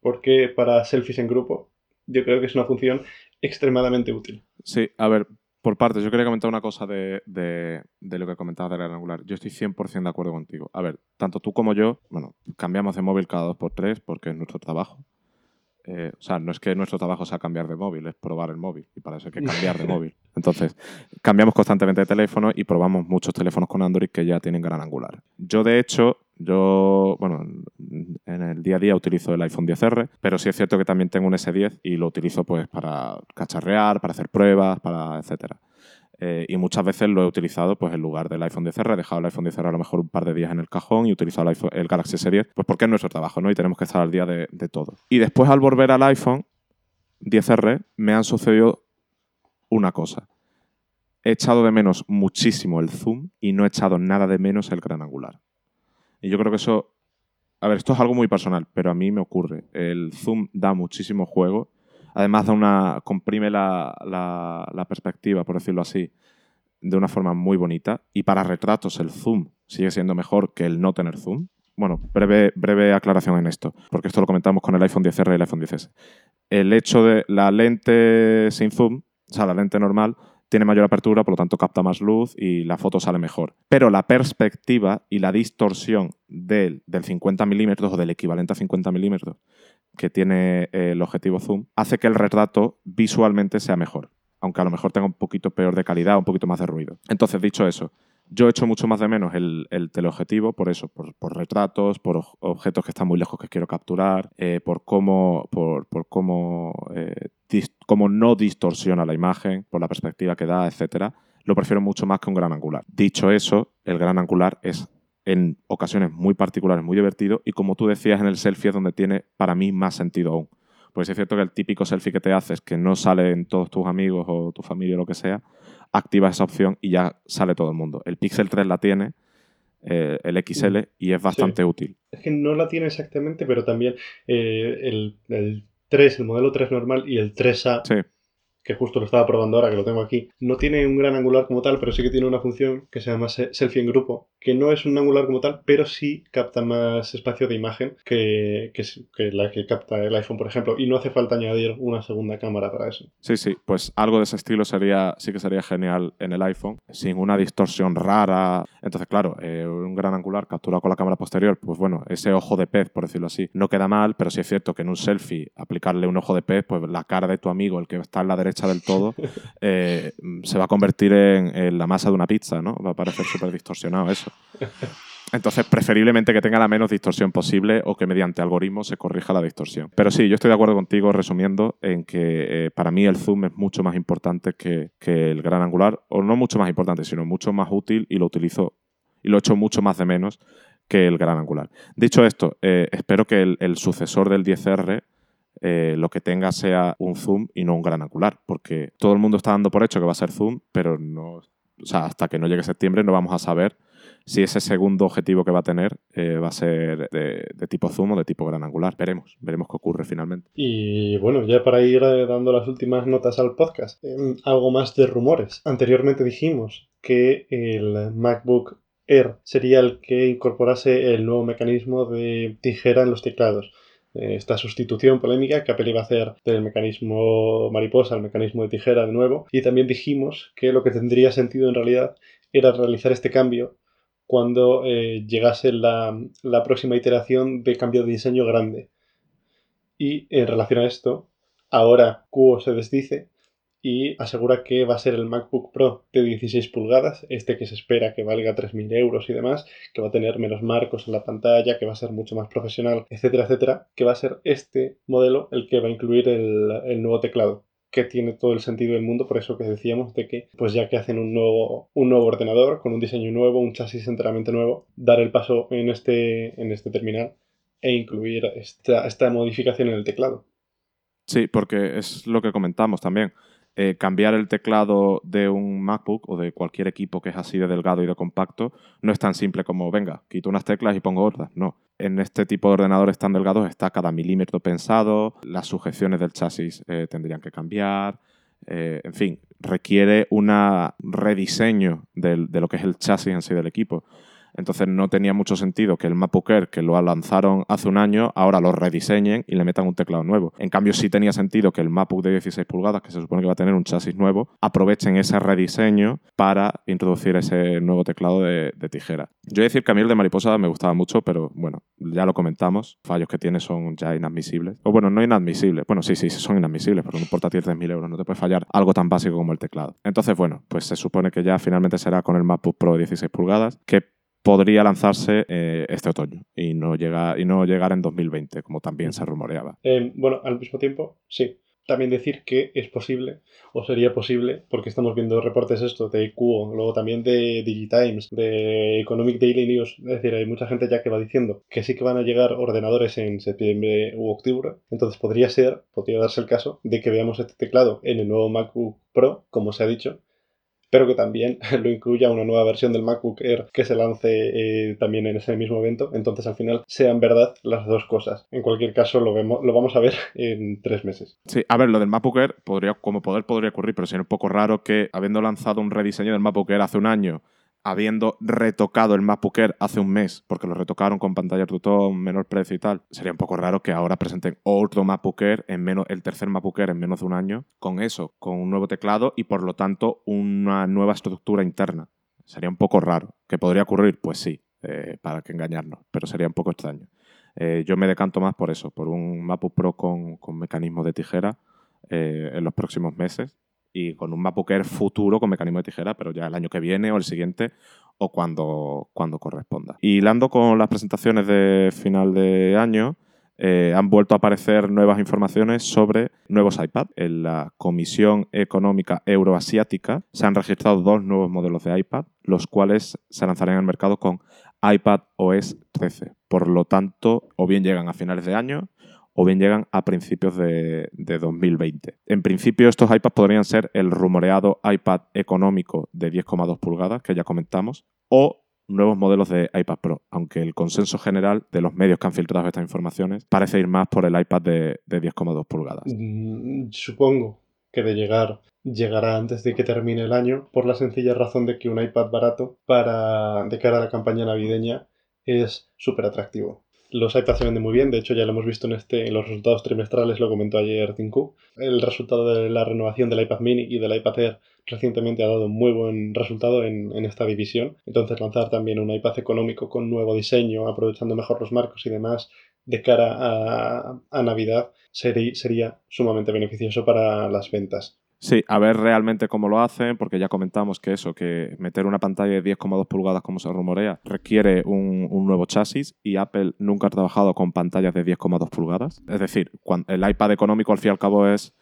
Porque para selfies en grupo, yo creo que es una función extremadamente útil. Sí, a ver, por partes, yo quería comentar una cosa de, de, de lo que comentabas del gran angular. Yo estoy 100% de acuerdo contigo. A ver, tanto tú como yo, bueno, cambiamos de móvil cada dos por tres porque es nuestro trabajo. Eh, o sea, no es que nuestro trabajo sea cambiar de móvil, es probar el móvil. Y para eso hay que cambiar de (laughs) móvil. Entonces, cambiamos constantemente de teléfono y probamos muchos teléfonos con Android que ya tienen gran angular. Yo, de hecho, yo, bueno, en el día a día utilizo el iPhone 10R, pero sí es cierto que también tengo un S10 y lo utilizo pues para cacharrear, para hacer pruebas, para etcétera. Eh, y muchas veces lo he utilizado pues en lugar del iPhone 10R, he dejado el iPhone 10R a lo mejor un par de días en el cajón y he utilizado el, iPhone, el Galaxy S10, pues porque es nuestro trabajo, ¿no? Y tenemos que estar al día de todo. Y después al volver al iPhone 10R me han sucedido una cosa. He echado de menos muchísimo el zoom y no he echado nada de menos el gran angular. Y yo creo que eso... A ver, esto es algo muy personal, pero a mí me ocurre. El zoom da muchísimo juego. Además da una, comprime la, la, la, perspectiva, por decirlo así, de una forma muy bonita. Y para retratos el zoom sigue siendo mejor que el no tener zoom. Bueno, breve, breve aclaración en esto, porque esto lo comentamos con el iPhone 10R y el iPhone 10S. El hecho de la lente sin zoom, o sea, la lente normal, tiene mayor apertura, por lo tanto capta más luz y la foto sale mejor. Pero la perspectiva y la distorsión del, del 50 milímetros o del equivalente a 50 milímetros que tiene el objetivo zoom hace que el retrato visualmente sea mejor, aunque a lo mejor tenga un poquito peor de calidad, un poquito más de ruido. Entonces, dicho eso, Yo echo mucho más de menos el, el teleobjetivo por eso, por, por retratos, por objetos que están muy lejos que quiero capturar, eh, por cómo, por, por cómo, eh, cómo no distorsiona la imagen, por la perspectiva que da, etcétera. Lo prefiero mucho más que un gran angular. Dicho eso, el gran angular es en ocasiones muy particulares, muy divertido y como tú decías en el selfie es donde tiene para mí más sentido aún. Pues es cierto que el típico selfie que te haces, que no sale en todos tus amigos o tu familia o lo que sea, activas esa opción y ya sale todo el mundo. El Pixel 3 la tiene, eh, el XL, y es bastante útil. Es que no la tiene exactamente, pero también eh, el, el 3, el modelo 3 normal y el 3A, Sí, que justo lo estaba probando ahora, que lo tengo aquí, no tiene un gran angular como tal, pero sí que tiene una función que se llama se- selfie en grupo, que no es un angular como tal, pero sí capta más espacio de imagen que, que la que capta el iPhone, por ejemplo, y no hace falta añadir una segunda cámara para eso. sí, sí. Pues algo de ese estilo sería, sí que sería genial en el iPhone, sin una distorsión rara. Entonces, claro, eh, un gran angular capturado con la cámara posterior, pues bueno, ese ojo de pez, por decirlo así, no queda mal, pero sí es cierto que en un selfie aplicarle un ojo de pez, pues la cara de tu amigo, el que está en la derecha del todo, eh, se va a convertir en, la masa de una pizza, ¿no? Va a parecer súper distorsionado eso. Entonces, preferiblemente que tenga la menos distorsión posible o que mediante algoritmos se corrija la distorsión. Pero sí, yo estoy de acuerdo contigo, resumiendo, en que eh, para mí el zoom es mucho más importante que, que el gran angular, o no mucho más importante, sino mucho más útil y lo utilizo y lo echo mucho más de menos que el gran angular. Dicho esto, eh, espero que el, el sucesor del 10R eh, lo que tenga sea un zoom y no un gran angular, porque todo el mundo está dando por hecho que va a ser zoom, pero no, o sea, hasta que no llegue septiembre no vamos a saber si ese segundo objetivo que va a tener eh, va a ser de, tipo zoom o de tipo gran angular. Veremos, veremos qué ocurre finalmente. Y bueno, ya para ir eh, dando las últimas notas al podcast, em, algo más de rumores. Anteriormente dijimos que el MacBook Air sería el que incorporase el nuevo mecanismo de tijera en los teclados. Eh, Esta sustitución polémica que Apple iba a hacer del mecanismo mariposa al mecanismo de tijera de nuevo. Y también dijimos que lo que tendría sentido en realidad era realizar este cambio cuando eh, llegase la, la próxima iteración de cambio de diseño grande. Y en relación a esto, ahora Cuo se desdice y asegura que va a ser el MacBook Pro de 16 pulgadas, este que se espera que valga 3.000 euros y demás, que va a tener menos marcos en la pantalla, que va a ser mucho más profesional, etcétera, etcétera, que va a ser este modelo el que va a incluir el, el nuevo teclado que tiene todo el sentido del mundo, por eso que decíamos de que, pues ya que hacen un nuevo, un nuevo ordenador con un diseño nuevo, un chasis enteramente nuevo, dar el paso en este, en este terminal e incluir esta, esta modificación en el teclado. Sí, porque es lo que comentamos también. Eh, cambiar el teclado de un MacBook o de cualquier equipo que es así de delgado y de compacto no es tan simple como, venga, quito unas teclas y pongo otras. No. En este tipo de ordenadores tan delgados está cada milímetro pensado, las sujeciones del chasis eh, tendrían que cambiar, eh, en fin, requiere un rediseño de lo que es el chasis en sí del equipo. Entonces no tenía mucho sentido que el Air, que lo lanzaron hace un año, ahora lo rediseñen y le metan un teclado nuevo. En cambio, sí tenía sentido que el MacBook de 16 pulgadas, que se supone que va a tener un chasis nuevo, aprovechen ese rediseño para introducir ese nuevo teclado de, tijera. Yo voy a decir que a mí el de mariposa me gustaba mucho, pero bueno, ya lo comentamos. Fallos que tiene son ya inadmisibles. O bueno, no inadmisibles. Bueno, sí, sí, son inadmisibles, pero un portátil de 3.000 euros no te puede fallar algo tan básico como el teclado. Entonces, bueno, pues se supone que ya finalmente será con el MacBook Pro de 16 pulgadas, que podría lanzarse eh, este otoño y no, llega, y no llegar en 2020, como también se rumoreaba. Eh, bueno, al mismo tiempo, sí. También decir que es posible, o sería posible, porque estamos viendo reportes esto de Cuo, luego también de Digitimes, de Economic Daily News, es decir, hay mucha gente ya que va diciendo que sí que van a llegar ordenadores en septiembre u octubre, entonces podría ser, podría darse el caso de que veamos este teclado en el nuevo MacBook Pro, como se ha dicho, pero que también (laughs) lo incluya una nueva versión del MacBook Air que se lance eh, también en ese mismo evento. Entonces, al final, sean verdad las dos cosas. En cualquier caso, lo, vemos, lo vamos a ver (laughs) en tres meses. Sí, a ver, lo del MacBook Air, podría, como poder podría ocurrir, pero sería un poco raro que, habiendo lanzado un rediseño del MacBook Air hace un año, habiendo retocado el MacBook Air hace un mes, porque lo retocaron con pantalla Tutón, menor precio y tal, sería un poco raro que ahora presenten otro MacBook Air, en menos, el tercer MacBook Air en menos de un año, con eso, con un nuevo teclado y por lo tanto una nueva estructura interna. Sería un poco raro. ¿Que podría ocurrir? Pues sí, eh, para que engañarnos, pero sería un poco extraño. Eh, yo me decanto más por eso, por un MacBook Pro con, con mecanismo de tijera eh, en los próximos meses y con un Air futuro con mecanismo de tijera, pero ya el año que viene o el siguiente o cuando, cuando corresponda. Y hilando con las presentaciones de final de año, eh, han vuelto a aparecer nuevas informaciones sobre nuevos iPad. En la Comisión Económica Euroasiática se han registrado dos nuevos modelos de iPad, los cuales se lanzarán al mercado con iPad OS 13. Por lo tanto, o bien llegan a finales de año o bien llegan a principios de, de 2020. En principio, estos iPads podrían ser el rumoreado iPad económico de 10,2 pulgadas, que ya comentamos, o nuevos modelos de iPad Pro, aunque el consenso general de los medios que han filtrado estas informaciones parece ir más por el iPad de, 10,2 pulgadas. Mm, supongo que de llegar llegará antes de que termine el año por la sencilla razón de que un iPad barato para de cara a la campaña navideña es súper atractivo. Los iPads se venden muy bien, de hecho ya lo hemos visto en, este, en los resultados trimestrales, lo comentó ayer Tim El resultado de la renovación del iPad mini y del iPad Air recientemente ha dado un muy buen resultado en, esta división. Entonces lanzar también un iPad económico con nuevo diseño, aprovechando mejor los marcos y demás de cara a, Navidad sería, sería sumamente beneficioso para las ventas. Sí, a ver realmente cómo lo hacen, porque ya comentamos que eso, que meter una pantalla de 10,2 pulgadas como se rumorea, requiere un, nuevo chasis y Apple nunca ha trabajado con pantallas de 10,2 pulgadas. Es decir, el iPad económico al fin y al cabo es,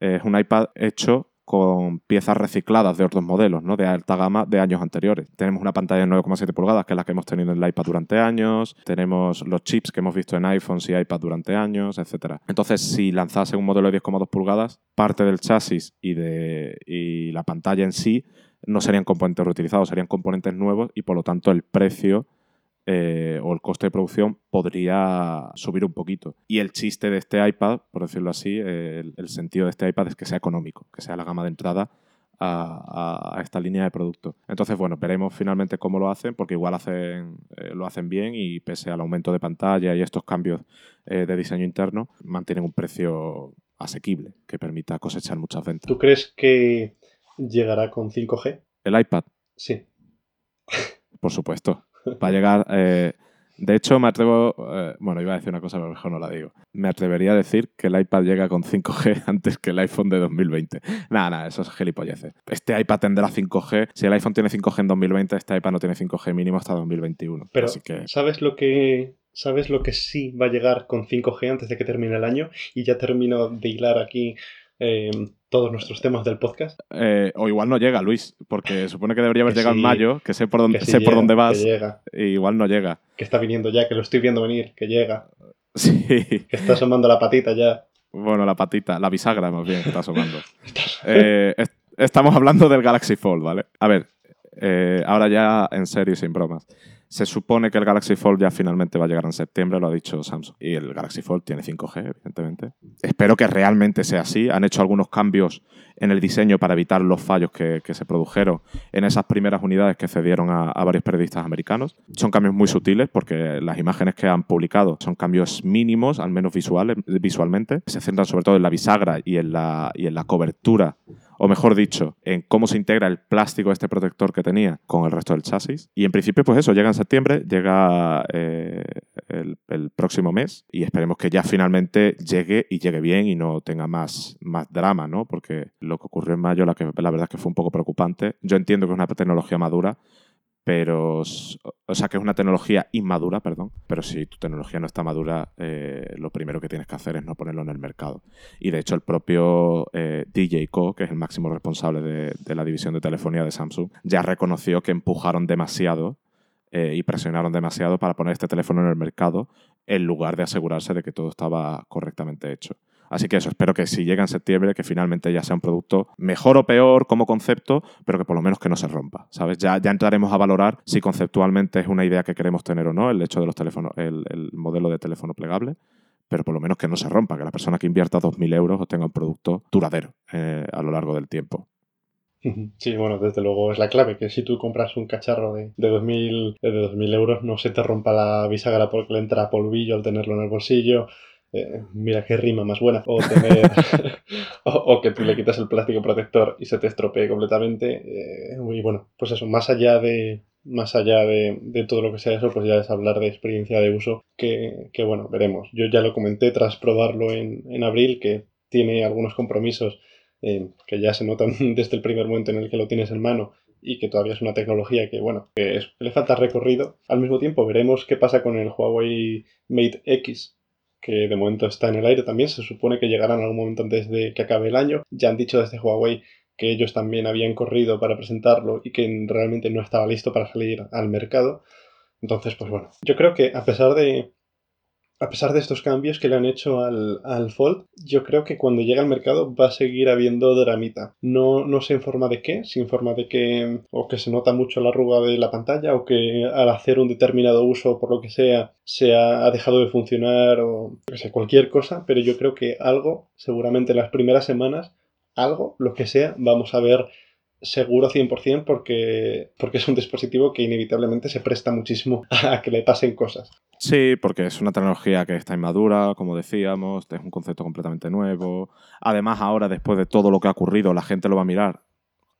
es un iPad hecho con piezas recicladas de otros modelos, ¿no? de alta gama de años anteriores. Tenemos una pantalla de 9,7 pulgadas, que es la que hemos tenido en el iPad durante años, tenemos los chips que hemos visto en iPhones y iPad durante años, etc. Entonces, si lanzase un modelo de 10,2 pulgadas, parte del chasis y, de, y la pantalla en sí no serían componentes reutilizados, serían componentes nuevos y por lo tanto el precio eh, o el coste de producción podría subir un poquito. Y el chiste de este iPad, por decirlo así, el, sentido de este iPad es que sea económico, que sea la gama de entrada a, esta línea de producto. Entonces, bueno, veremos finalmente cómo lo hacen, porque igual hacen, eh, lo hacen bien y pese al aumento de pantalla y estos cambios eh, de diseño interno, mantienen un precio asequible que permita cosechar muchas ventas. ¿Tú crees que llegará con 5G? ¿El iPad? Sí. Por supuesto. Va a llegar. Eh, de hecho, me atrevo. Eh, bueno, iba a decir una cosa, pero mejor no la digo. Me atrevería a decir que el iPad llega con 5G (laughs) antes que el iPhone de 2020. Nada, nada, eso es gilipolleces. Este iPad tendrá 5G. Si el iPhone tiene 5G en 2020, este iPad no tiene 5G mínimo hasta 2021. Pero, ¿sabes lo que ¿Sabes lo que sí va a llegar con 5G antes de que termine el año? Y ya termino de hilar aquí eh, todos nuestros temas del podcast. Eh, o igual no llega, Luis, porque supone que debería haber llegado en mayo, que sé por dónde, sé por dónde vas. llega. igual no llega. Que está viniendo ya, que lo estoy viendo venir, que llega. (laughs) Sí. Que está asomando la patita ya. Bueno, la patita, la bisagra más bien, que está asomando. (laughs) Eh, estamos hablando del Galaxy Fold, ¿vale? A ver, ahora ya en serio y sin bromas. Se supone que el Galaxy Fold ya finalmente va a llegar en septiembre, lo ha dicho Samsung. Y el Galaxy Fold tiene 5G, evidentemente. Espero que realmente sea así. Han hecho algunos cambios en el diseño para evitar los fallos que, se produjeron en esas primeras unidades que cedieron a, varios periodistas americanos. Son cambios muy sutiles porque las imágenes que han publicado son cambios mínimos, al menos visuales, visualmente. Se centran sobre todo en la bisagra y en la, y en la cobertura o mejor dicho, en cómo se integra el plástico, este protector que tenía, con el resto del chasis. Y en principio, pues eso, llega en septiembre, llega eh, el, próximo mes y esperemos que ya finalmente llegue y llegue bien y no tenga más, más drama, ¿no? Porque lo que ocurrió en mayo, la, que, la verdad es que fue un poco preocupante. Yo entiendo que es una tecnología madura, pero, o sea, que es una tecnología inmadura, perdón, pero si tu tecnología no está madura, eh, lo primero que tienes que hacer es no ponerlo en el mercado. Y de hecho el propio eh, DJ Co, que es el máximo responsable de, la división de telefonía de Samsung, ya reconoció que empujaron demasiado eh, y presionaron demasiado para poner este teléfono en el mercado en lugar de asegurarse de que todo estaba correctamente hecho. Así que eso, espero que si llega en septiembre, que finalmente ya sea un producto mejor o peor como concepto, pero que por lo menos que no se rompa, ¿sabes? Ya, entraremos a valorar si conceptualmente es una idea que queremos tener o no, el hecho de los teléfonos, el, modelo de teléfono plegable pero por lo menos que no se rompa, que la persona que invierta 2.000 euros tenga un producto duradero eh, a lo largo del tiempo. (laughs) Sí, bueno, desde luego es la clave, que si tú compras un cacharro de, de 2.000 de euros no se te rompa la bisagra porque le entra polvillo al tenerlo en el bolsillo, eh, mira qué rima más buena, o, tener, (laughs) o, que tú le quitas el plástico protector y se te estropee completamente. Eh, y bueno, pues eso, más allá de, más allá de, de, todo lo que sea eso, pues ya es hablar de experiencia de uso, que, que bueno, veremos. Yo ya lo comenté tras probarlo en, en, abril, que tiene algunos compromisos eh, que ya se nota (laughs) desde el primer momento en el que lo tienes en mano y que todavía es una tecnología que, bueno, que, le falta recorrido. Al mismo tiempo veremos qué pasa con el Huawei Mate X, que de momento está en el aire también. Se supone que llegará en algún momento antes de que acabe el año. Ya han dicho desde Huawei que ellos también habían corrido para presentarlo y que realmente no estaba listo para salir al mercado. Entonces, pues bueno, yo creo que a pesar de a pesar de estos cambios que le han hecho al, al, Fold, yo creo que cuando llegue al mercado va a seguir habiendo dramita. No, no sé en forma de qué, si en forma de que o que se nota mucho la arruga de la pantalla o que al hacer un determinado uso por lo que sea se ha, dejado de funcionar o sé, cualquier cosa, pero yo creo que algo, seguramente en las primeras semanas, algo, lo que sea, vamos a ver seguro 100% porque, porque es un dispositivo que inevitablemente se presta muchísimo (laughs) a que le pasen cosas. Sí, porque es una tecnología que está inmadura, como decíamos, es un concepto completamente nuevo. Además, ahora, después de todo lo que ha ocurrido, la gente lo va a mirar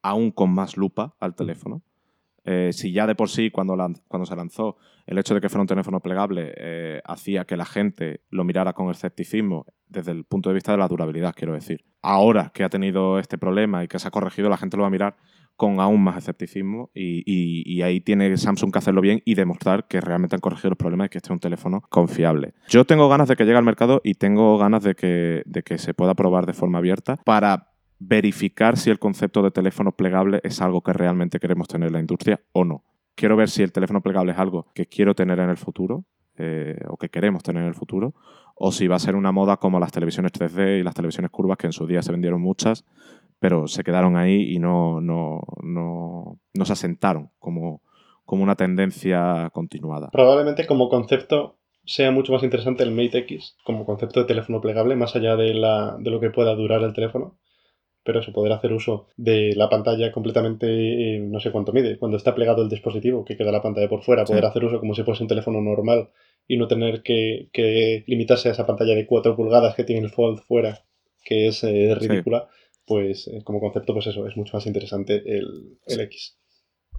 aún con más lupa al teléfono. Eh, si ya de por sí, cuando, cuando se lanzó, el hecho de que fuera un teléfono plegable eh, hacía que la gente lo mirara con escepticismo desde el punto de vista de la durabilidad, quiero decir. Ahora que ha tenido este problema y que se ha corregido, la gente lo va a mirar con aún más escepticismo y, ahí tiene Samsung que hacerlo bien y demostrar que realmente han corregido los problemas y que este es un teléfono confiable. Yo tengo ganas de que llegue al mercado y tengo ganas de que, de que se pueda probar de forma abierta para verificar si el concepto de teléfono plegable es algo que realmente queremos tener en la industria o no. Quiero ver si el teléfono plegable es algo que quiero tener en el futuro eh, o que queremos tener en el futuro, o si va a ser una moda como las televisiones 3D y las televisiones curvas, que en su día se vendieron muchas, pero se quedaron ahí y no, no, no, no se asentaron como, como una tendencia continuada. Probablemente como concepto sea mucho más interesante el Mate X como concepto de teléfono plegable, más allá de, la, de lo que pueda durar el teléfono. Pero eso, poder hacer uso de la pantalla completamente, eh, no sé cuánto mide, cuando está plegado el dispositivo, que queda la pantalla por fuera, poder hacer uso como si fuese un teléfono normal y no tener que, que, limitarse a esa pantalla de 4 pulgadas que tiene el Fold fuera, que es eh, ridícula pues eh, como concepto, pues eso, es mucho más interesante el, el X.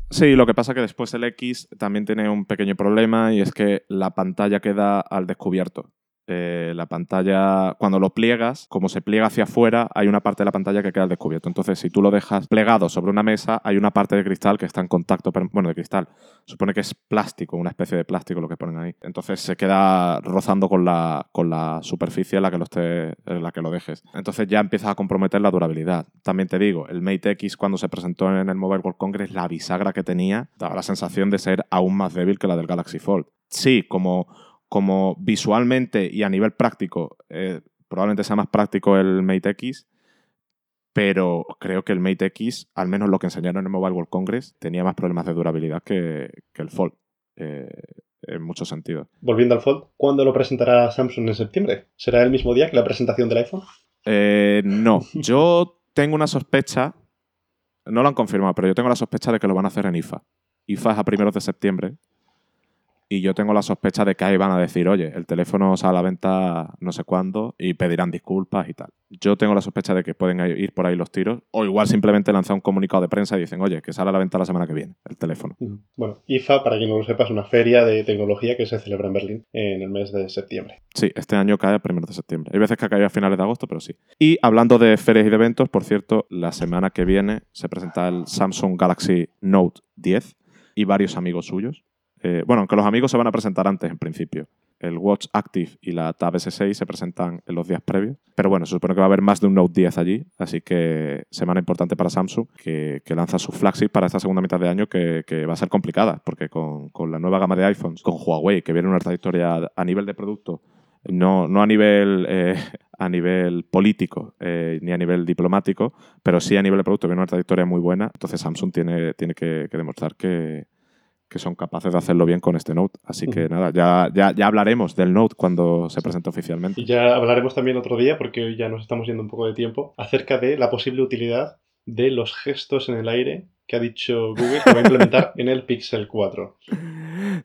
Sí, lo que pasa es que después el X también tiene un pequeño problema y es que la pantalla queda al descubierto. Eh, la pantalla, cuando lo pliegas, como se pliega hacia afuera, hay una parte de la pantalla que queda descubierto. Entonces, si tú lo dejas plegado sobre una mesa, hay una parte de cristal que está en contacto, bueno, de cristal. Supone que es plástico, una especie de plástico lo que ponen ahí. Entonces se queda rozando con la, con la superficie en la, que lo esté, en la que lo dejes. Entonces ya empiezas a comprometer la durabilidad. También te digo, el Mate X cuando se presentó en el Mobile World Congress, la bisagra que tenía daba la sensación de ser aún más débil que la del Galaxy Fold. Sí, como como visualmente y a nivel práctico, eh, probablemente sea más práctico el Mate X, pero creo que el Mate X, al menos lo que enseñaron en el Mobile World Congress, tenía más problemas de durabilidad que, el Fold, eh, en muchos sentidos. Volviendo al Fold, ¿cuándo lo presentará Samsung en septiembre? ¿Será el mismo día que la presentación del iPhone? Eh, no, yo tengo una sospecha, no lo han confirmado, pero yo tengo la sospecha de que lo van a hacer en IFA. IFA es a primeros de septiembre y yo tengo la sospecha de que ahí van a decir, oye, el teléfono sale a la venta no sé cuándo y pedirán disculpas y tal. Yo tengo la sospecha de que pueden ir por ahí los tiros o igual simplemente lanzar un comunicado de prensa y dicen, oye, que sale a la venta la semana que viene el teléfono. Bueno, IFA, para quien no lo sepa, es una feria de tecnología que se celebra en Berlín en el mes de septiembre. Sí, este año cae a primeros de septiembre. Hay veces que cae a finales de agosto, pero sí. Y hablando de ferias y de eventos, por cierto, la semana que viene se presenta el Samsung Galaxy Note 10 y varios amigos suyos. Eh, bueno, aunque los amigos se van a presentar antes en principio. El Watch Active y la Tab S6 se presentan en los días previos. Pero bueno, se supone que va a haber más de un Note 10 allí, así que semana importante para Samsung, que, lanza su flagship para esta segunda mitad de año, que, va a ser complicada, porque con, la nueva gama de iPhones, con Huawei, que viene una trayectoria a nivel de producto, no, a, nivel, eh, a nivel político eh, ni a nivel diplomático, pero sí a nivel de producto, viene una trayectoria muy buena. Entonces Samsung tiene, tiene que demostrar que, que son capaces de hacerlo bien con este Note. Así que nada, ya, ya, ya, hablaremos del Note cuando se presente oficialmente. Y ya hablaremos también otro día, porque hoy ya nos estamos yendo un poco de tiempo, acerca de la posible utilidad de los gestos en el aire que ha dicho Google que va a implementar (laughs) en el Pixel 4.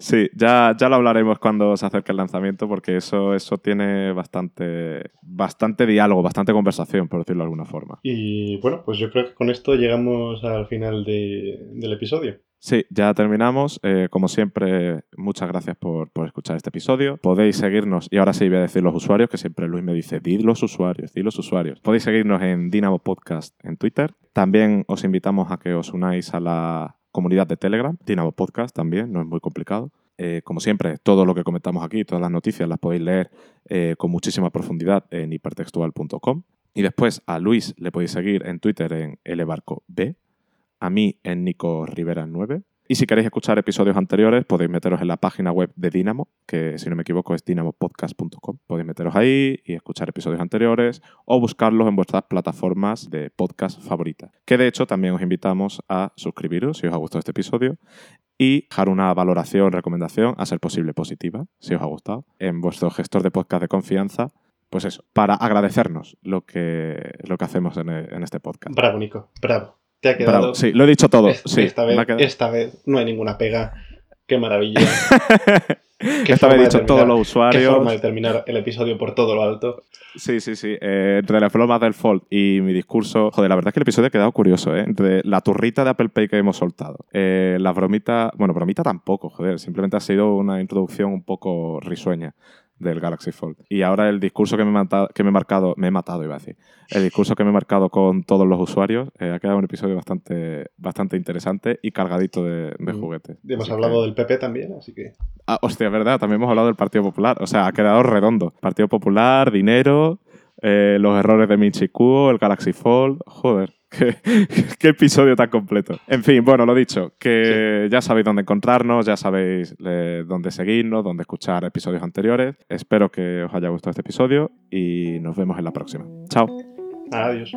Sí, ya, ya lo hablaremos cuando se acerque el lanzamiento, porque eso, eso tiene bastante, bastante diálogo, bastante conversación, por decirlo de alguna forma. Y bueno, pues yo creo que con esto llegamos al final del episodio. Sí, ya terminamos. Eh, como siempre, muchas gracias por, por, escuchar este episodio. Podéis seguirnos, y ahora sí voy a decir los usuarios, que siempre Luis me dice, di los usuarios, di los usuarios. Podéis seguirnos en Dynamo Podcast en Twitter. También os invitamos a que os unáis a la comunidad de Telegram, Dynamo Podcast también, no es muy complicado. Eh, como siempre, todo lo que comentamos aquí, todas las noticias las podéis leer eh, con muchísima profundidad en hipertextual.com. Y después a Luis le podéis seguir en Twitter en lbarcob, a mí en Nico Rivera 9. Y si queréis escuchar episodios anteriores, podéis meteros en la página web de Dynamo, que si no me equivoco es dynamopodcast.com. Podéis meteros ahí y escuchar episodios anteriores o buscarlos en vuestras plataformas de podcast favoritas. Que de hecho también os invitamos a suscribiros si os ha gustado este episodio y dejar una valoración, recomendación, a ser posible positiva, si os ha gustado, en vuestro gestor de podcast de confianza. Pues eso, para agradecernos lo que, lo que hacemos en este podcast. Bravo, Nico, bravo. Te ha quedado. sí, lo he dicho todo. sí, esta, vez, esta vez no hay ninguna pega. Qué maravilla. (laughs) ¿Qué esta vez he dicho todos los usuarios. Qué forma de terminar el episodio por todo lo alto. Sí, sí, sí. Eh, entre las bromas del Fold y mi discurso. Joder, la verdad es que el episodio ha quedado curioso, ¿eh? Entre la turrita de Apple Pay que hemos soltado. Eh, la bromita. Bueno, bromita tampoco, joder. Simplemente ha sido una introducción un poco risueña del Galaxy Fold. Y ahora el discurso que me, he matado, que me he marcado, me he matado iba a decir, el discurso que me he marcado con todos los usuarios, eh, ha quedado un episodio bastante, bastante interesante y cargadito de, de mm. juguetes. Y hemos hablado del PP también, así que... Ah, hostia, verdad, también hemos hablado del Partido Popular, o sea, ha quedado redondo. Partido Popular, dinero, eh, los errores de Minchi el Galaxy Fold, joder. (laughs) ¿Qué, episodio tan completo. En fin, bueno, lo dicho, que ya sabéis dónde encontrarnos, ya sabéis eh, dónde seguirnos, dónde escuchar episodios anteriores. Espero que os haya gustado este episodio y nos vemos en la próxima. Chao. Adiós.